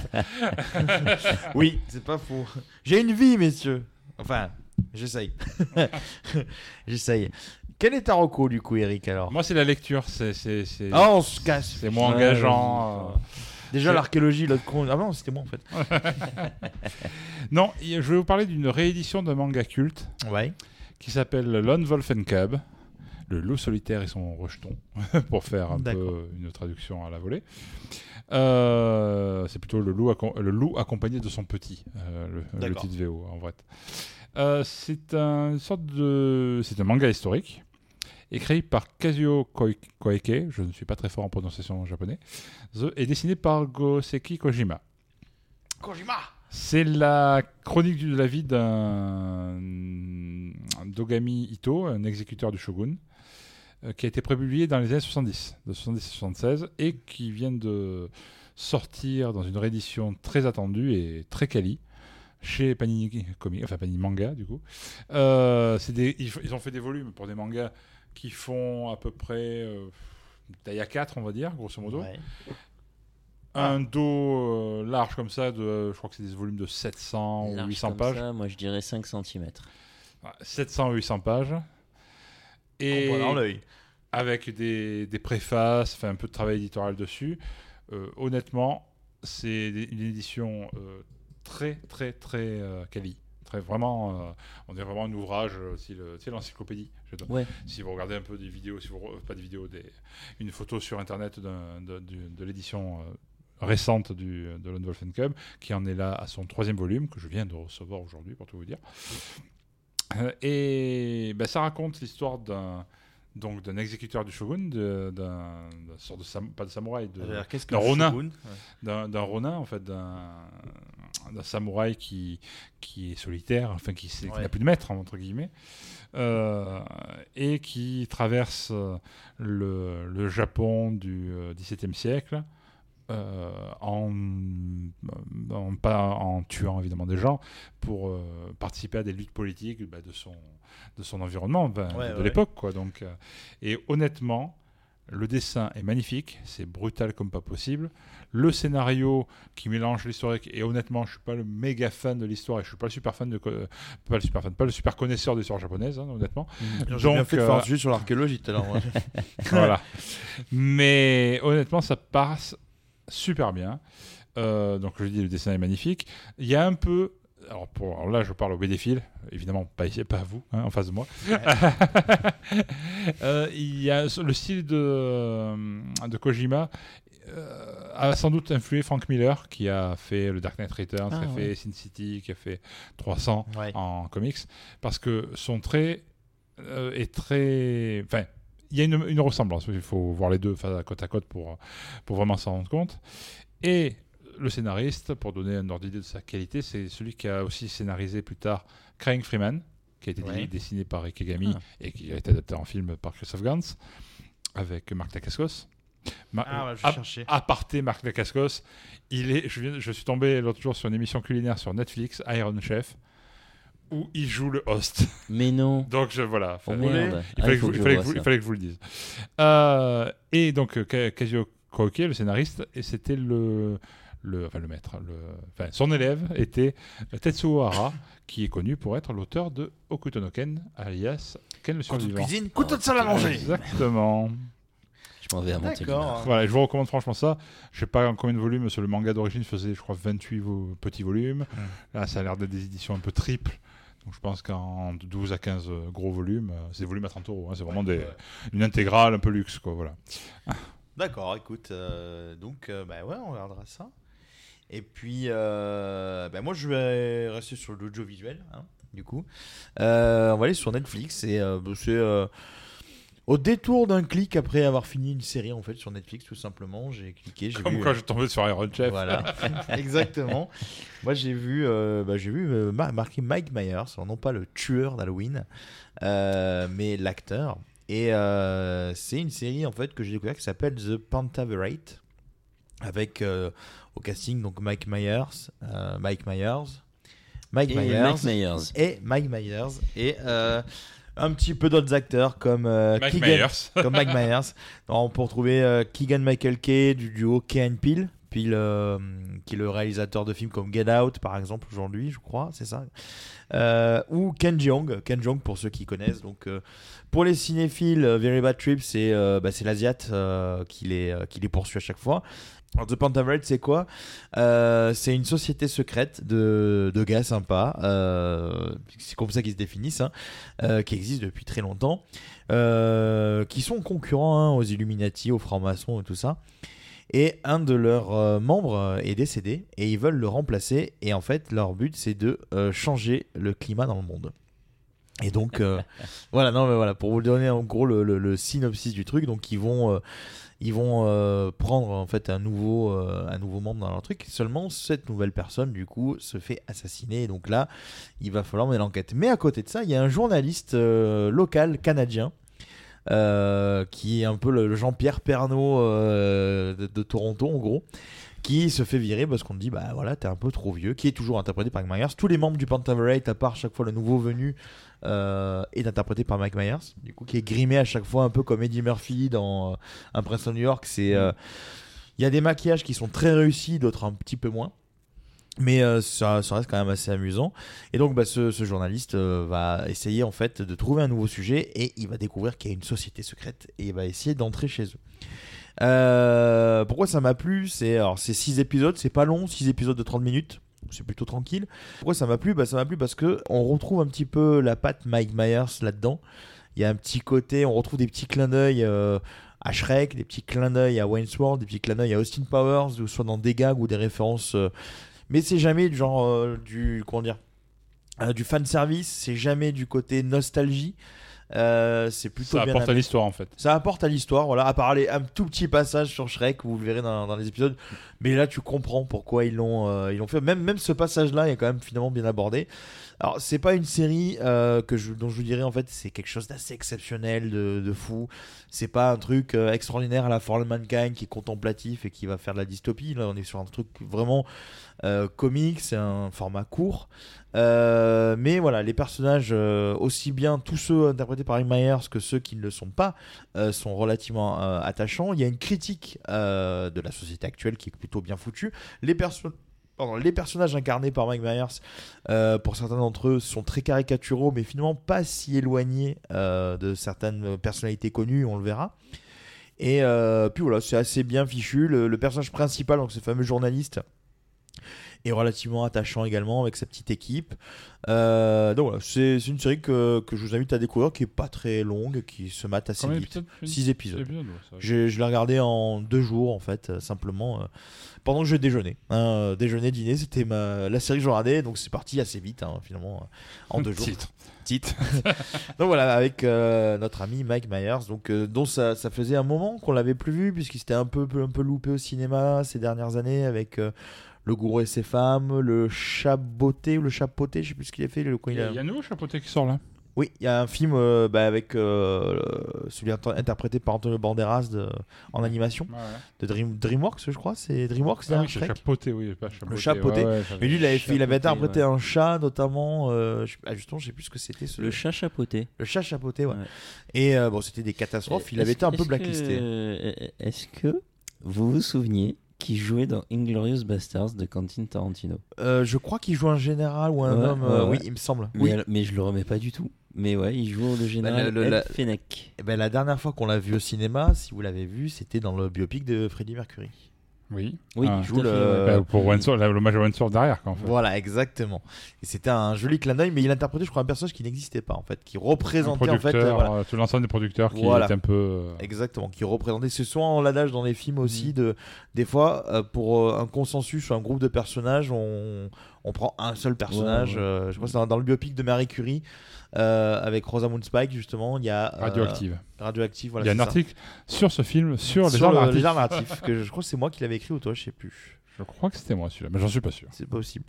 oui, c'est pas faux. J'ai une vie, messieurs. Enfin, j'essaye. j'essaye. Quel est ta reco, du coup, Eric, alors Moi, c'est la lecture. C'est, c'est, c'est- Ah, on se casse. C'est moins engageant. euh. Déjà, l'archéologie, l'autre con. Ah non, c'était moi, en fait. non, je vais vous parler d'une réédition d'un manga culte Ouais. qui s'appelle Lone Wolf and Cub, le loup solitaire et son rejeton, pour faire un D'accord. peu une traduction à la volée. Euh, c'est plutôt le loup, accom- le loup accompagné de son petit, euh, le, le titre VO en vrai. Euh, c'est un sorte de, c'est un manga historique écrit par Kazuo Koi- Koike, je ne suis pas très fort en prononciation en japonais, et dessiné par Goseki Kojima. Kojima! C'est la chronique de la vie d'un d'Ogami Ito, un exécuteur du shogun, euh, qui a été prépublié dans les années 70, de 70 à 76, et qui vient de sortir dans une réédition très attendue et très quali chez Panini Comics, enfin Panini Manga du coup. Euh, des, ils, ont fait des volumes pour des mangas qui font à peu près euh, taille à 4 on va dire, grosso modo. Ouais. Un dos euh, large comme ça, de, je crois que c'est des volumes de 700 ou Large 800 comme pages. ça, moi je dirais 5 cm. 700 ou 800 pages. Et l'œil. avec des, des préfaces, enfin un peu de travail éditorial dessus. Euh, honnêtement, c'est une édition euh, très, très, très euh, quali. Très, vraiment, euh, on dirait vraiment un ouvrage, euh, si l'encyclopédie. Ouais. Si vous regardez un peu des vidéos, si vous, re- pas des vidéos, des, une photo sur internet de, l'édition récente du, de Lone Wolf and Cub, qui en est là à son troisième volume, que je viens de recevoir aujourd'hui, pour tout vous dire. Et ben, ça raconte l'histoire d'un donc d'un exécuteur du shogun, d'un sorte de sam- pas de samouraï, d'un ronin, Ouais. d'un ronin en fait, d'un d'un samouraï qui qui est solitaire, enfin qui, n'a plus de maître entre guillemets, euh, et qui traverse euh, le, le Japon du euh, XVIIe siècle. euh, en, en, pas en tuant évidemment des gens pour euh, participer à des luttes politiques bah, de son de son environnement Ouais, de ouais. l'époque quoi donc et honnêtement le dessin est magnifique c'est brutal comme pas possible le scénario qui mélange l'historique et honnêtement je suis pas le méga fan de l'histoire et je suis pas le super fan de euh, pas le super fan pas le super connaisseur de l'histoire japonaise hein, honnêtement Mmh. J'ai bien fait de faire un sujet sur l'archéologie tout à l'heure. voilà. Mais honnêtement, ça passe super bien. Euh, donc, je dis, le dessin est magnifique. Il y a un peu. Alors, pour, alors là, je parle au bédéphile, évidemment, pas ici, pas à vous, hein, en face de moi. Euh, il y a le style de, euh, de Kojima euh, a sans doute influé Frank Miller, qui a fait le Dark Knight Returns, Ah, qui a ouais. fait Sin City, qui a fait 300 Ouais. en comics, parce que son trait euh, est très. Enfin, il y a une, une ressemblance. Il faut voir les deux face à côte à côte pour, pour vraiment s'en rendre compte. Et le scénariste, pour donner un ordre d'idée de sa qualité, c'est celui qui a aussi scénarisé plus tard Crying Freeman, qui a été Ouais. dessiné par Ikegami Ah. et qui a été adapté en film par Christophe Gans avec Marc Dacascos. Ma- Ah, ouais, je vais chercher. aparté Marc Dacascos, il est, je, viens, je suis tombé l'autre jour sur une émission culinaire sur Netflix, Iron Chef, où il joue le host. Mais non. Donc je, voilà. Oh, merde. Il fallait, que, que je- fallait que vous- ça. il fallait que je vous le dise. Euh, et donc Kazuo Koike, le scénariste, et c'était le, le, enfin le maître, le, enfin, son élève était Tetsuo Hara, qui est connu pour être l'auteur de Hokuto no Ken, alias Ken le survivant. cuisine, couteau de salle à manger. Exactement. Je m'en vais à mon D'accord. Voilà, je vous recommande franchement ça. Je sais pas en combien de volumes, parce que le manga d'origine faisait, je crois, 28 vo- petits volumes. Là, ça a l'air d'être des éditions un peu triples. Donc je pense qu'en 12 à 15 gros volumes, euh, c'est des volumes à 30 euros. hein. C'est vraiment des, une intégrale un peu luxe, quoi. Voilà. D'accord, écoute, euh, donc euh, bah ouais, on regardera ça. Et puis, euh, bah moi je vais rester sur l'audiovisuel, hein, du coup. Euh, on va aller sur Netflix et euh, bah, c'est euh, au détour d'un clic après avoir fini une série en fait sur Netflix, tout simplement. J'ai cliqué, j'ai Comme vu. quand je tombais sur Iron Chef. Voilà, exactement. Moi j'ai vu, bah, j'ai vu ma- marqué Mike Myers, non pas le tueur d'Halloween, mais l'acteur. Et c'est une série en fait que j'ai découvert qui s'appelle The Pentaverate avec euh, au casting donc Mike Myers, euh, Mike Myers, Mike Et Myers, Mike Myers. et Mike Myers et euh, un petit peu d'autres acteurs comme euh, Mike Keegan- Myers. comme Mike Myers. On peut retrouver euh, Keegan Michael Kay du duo Kay and Peele, Euh, qui est le réalisateur de films comme Get Out par exemple aujourd'hui, je crois, c'est ça. Euh, ou Ken Jeong, Ken Jeong pour ceux qui connaissent. Donc euh, pour les cinéphiles, Very Bad Trip, c'est bah, c'est l'Asiat euh, qui, les, qui les poursuit à chaque fois. Alors, The Pentaverate, c'est quoi? C'est une société secrète de, de gars sympas, c'est comme ça qu'ils se définissent, hein, qui existe depuis très longtemps, qui sont concurrents hein, aux Illuminati, aux francs-maçons et tout ça. Et un de leurs euh, membres euh, est décédé et ils veulent le remplacer. Et en fait, leur but, c'est de euh, changer le climat dans le monde. Et donc, voilà, non, mais voilà, pour vous donner en gros le, le- le synopsis du truc, donc ils vont, ils vont euh, prendre en fait un nouveau, euh, un nouveau membre dans leur truc. Seulement, cette nouvelle personne, du coup, se fait assassiner. Et donc là, il va falloir mener l'enquête. Mais à côté de ça, il y a un journaliste euh, local canadien. Euh, qui est un peu le le Jean-Pierre Pernaud euh, de, de Toronto en gros qui se fait virer parce qu'on dit bah voilà t'es un peu trop vieux qui est toujours interprété par Mike Myers. Tous les membres du Pentaverate à part chaque fois le nouveau venu euh, est interprété par Mike Myers du coup qui est grimé à chaque fois un peu comme Eddie Murphy dans Un Prince de New York. C'est euh, il y a des maquillages qui sont très réussis d'autres un petit peu moins mais euh, ça, reste quand même assez amusant. Et donc, bah, ce, journaliste euh, va essayer en fait de trouver un nouveau sujet et il va découvrir qu'il y a une société secrète et il va essayer d'entrer chez eux. Euh, pourquoi ça m'a plu? C'est alors c'est six épisodes, c'est pas long, six épisodes de 30 minutes. C'est plutôt tranquille. Pourquoi ça m'a plu? Bah, Ça m'a plu parce que on retrouve un petit peu la patte Mike Myers là-dedans. Il y a un petit côté, on retrouve des petits clins d'œil à Shrek, des petits clins d'œil à Wayne's World, des petits clins d'œil à Austin Powers, ou soit dans des gags ou des références. Mais c'est jamais du genre euh, du comment dire euh, du fan service. C'est jamais du côté nostalgie. Euh, c'est plutôt Ça bien apporte à l'histoire, en fait. Ça apporte à l'histoire, voilà. À part les- un tout petit passage sur Shrek, vous le verrez dans, dans les épisodes. Mais là, tu comprends pourquoi ils l'ont, euh, ils l'ont fait. Même, même ce passage-là est quand même finalement bien abordé. Alors, c'est pas une série euh, que dont je vous dirais en fait, c'est quelque chose d'assez exceptionnel, de, de fou. C'est pas un truc euh, extraordinaire à la For All Mankind qui est contemplatif et qui va faire de la dystopie. Là, on est sur un truc vraiment euh, comique, c'est un format court. Mais voilà, les personnages, aussi bien tous ceux interprétés par Mike Myers que ceux qui ne le sont pas, sont relativement attachants. Il y a une critique de la société actuelle qui est plutôt bien foutue. Les personnes. Les personnages incarnés par Mike Myers, euh, pour certains d'entre eux, sont très caricaturaux, mais finalement pas si éloignés euh, de certaines personnalités connues, on le verra. Et euh, puis voilà, c'est assez bien fichu. Le personnage principal, donc ce fameux journaliste, est relativement attachant également avec sa petite équipe. Euh, donc voilà, c'est une série que, que je vous invite à découvrir, qui est pas très longue, qui se mate assez Combien vite. d'épisodes, tu dis 6 épisodes. Ouais, je l'ai regardé en deux jours en fait, euh, simplement euh, pendant que je déjeunais. Hein, déjeuner, dîner, c'était ma... la série que je regardais, donc c'est parti assez vite hein, finalement en deux jours. Titre. Titre. donc voilà, avec notre ami Mike Myers, donc dont ça, ça faisait un moment qu'on l'avait plus vu puisqu'il s'était un peu, un peu loupé au cinéma ces dernières années avec le gourou et ses femmes, le chaboté ou le chapoté, je sais plus ce qu'il a fait. Le, Il y a, il y a un nouveau chapeauté qui sort là. oui, il y a un film euh, bah, avec euh, celui inter- interprété par Antonio Banderas de- en animation Ouais, ouais. de Dream, DreamWorks, je crois. C'est DreamWorks Ah derrière oui, c'est pas. Le chapeauté. Ouais, ouais, j'avais- Mais lui, il avait, fait- il avait Chapeauté, interprété ouais. un chat, notamment. euh, je, ah, justement, je sais plus ce que c'était. ce- Le chat chapeauté. Le chat chapeauté, ouais. Ouais. Et euh, bon, c'était des catastrophes. Il avait Est-ce- été un peu blacklisté. que- Est-ce que vous vous souveniez qui jouait dans Inglorious Bastards de Quentin Tarantino. Euh, je crois qu'il joue un général ou un Ouais, homme. ouais, euh, ouais. Oui, il me semble. Mais, Oui. mais je le remets pas du tout. Mais ouais, il joue le général le- le- la- Fennec. Eh ben, la dernière fois qu'on l'a vu au cinéma, si vous l'avez vu, c'était dans le biopic de Freddie Mercury. Oui. Oui, Ah. il joue le. Bah, pour Windsor, là, l'hommage à derrière, quoi, en fait. Voilà, exactement. Et c'était un joli clin d'œil, mais il interprétait, je crois, un personnage qui n'existait pas, en fait, qui Un représentait, en fait, producteur, euh, voilà. tout l'ensemble des producteurs qui Voilà. est un peu. euh, Exactement, qui représentait. C'est souvent l'adage dans les films Mm. aussi de, des fois, euh, pour un consensus ou un groupe de personnages, on, on prend un seul personnage. Ouais, ouais. euh, je crois que c'est dans, dans le biopic de Marie Curie euh, avec Rosamund Spike justement. Il y a euh, Radioactive. Radioactive. Voilà, il y a un ça. article sur ce film, sur les arts le- narratifs. les arts narratifs, que je, je crois que c'est moi qui l'avais écrit ou toi, je sais plus. Je crois que c'était moi celui-là, mais j'en suis pas sûr. C'est pas possible.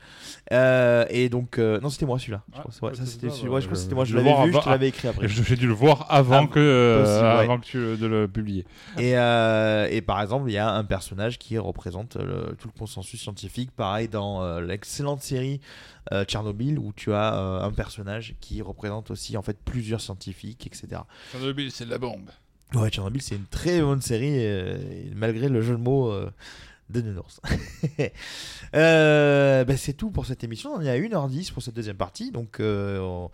Euh, et donc, euh, non, c'était moi celui-là. Je Ah, crois, que c'est- ouais, ça, c'est c'était ça, celui- ouais, je crois que c'était moi, je l'avais vu, je te l'avais écrit après. J'ai dû le voir avant Ah, que euh, possible, ouais. avant que tu le- de le publier. Et, euh, et par exemple, il y a un personnage qui représente le- tout le consensus scientifique. Pareil dans euh, l'excellente série euh, Tchernobyl, où tu as euh, un personnage qui représente aussi en fait plusieurs scientifiques, etc. Tchernobyl, c'est de la bombe. Ouais, Tchernobyl, c'est une très bonne série, euh, et malgré le jeu de mots euh, de Nounours. Euh, bah, c'est tout pour cette émission. On est à 1h10 pour cette deuxième partie. Donc, euh,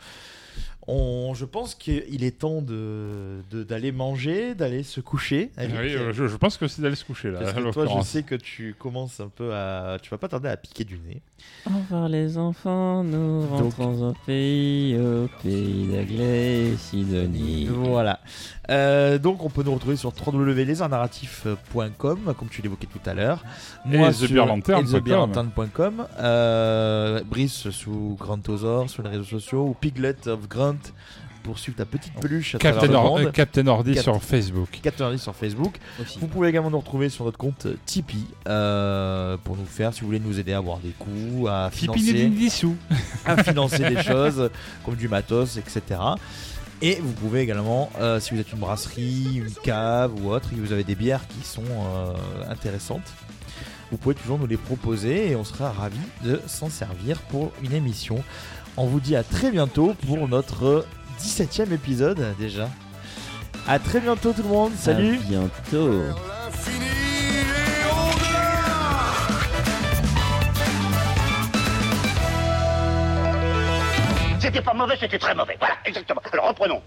on- je pense qu'il est temps de, de- d'aller manger, d'aller se coucher. Ah oui, euh, je, je pense que c'est d'aller se coucher là. Parce à que toi, je sais que tu commences un peu à. Tu vas pas tarder à piquer du nez. Au revoir les enfants, nous Donc- rentrons au pays, au pays d'Aglaé et Sidonie. Voilà. Euh, donc, on peut nous retrouver sur www.lesarnarratifs.com, comme tu l'évoquais tout à l'heure. Et TheBeerLantern.com. TheBeerLantern.com. Euh, Brice sous Grantosaur sur les réseaux sociaux ou Piglet of Grant pour suivre ta petite peluche à Captain travers le Or- monde. euh, Captain Ordi Cap- sur Facebook. Captain Ordi sur Facebook. Aussi. Vous pouvez également nous retrouver sur notre compte Tipeee euh, pour nous faire, si vous voulez nous aider à avoir des coups, à financer, des sous. à financer des choses comme du matos, etc. Et vous pouvez également, euh, si vous êtes une brasserie, une cave ou autre, et que vous avez des bières qui sont euh, intéressantes, vous pouvez toujours nous les proposer et on sera ravis de s'en servir pour une émission. On vous dit à très bientôt pour notre 17ème épisode déjà. À très bientôt tout le monde, salut À bientôt. C'était pas mauvais, c'était très mauvais. Voilà, exactement. Alors reprenons.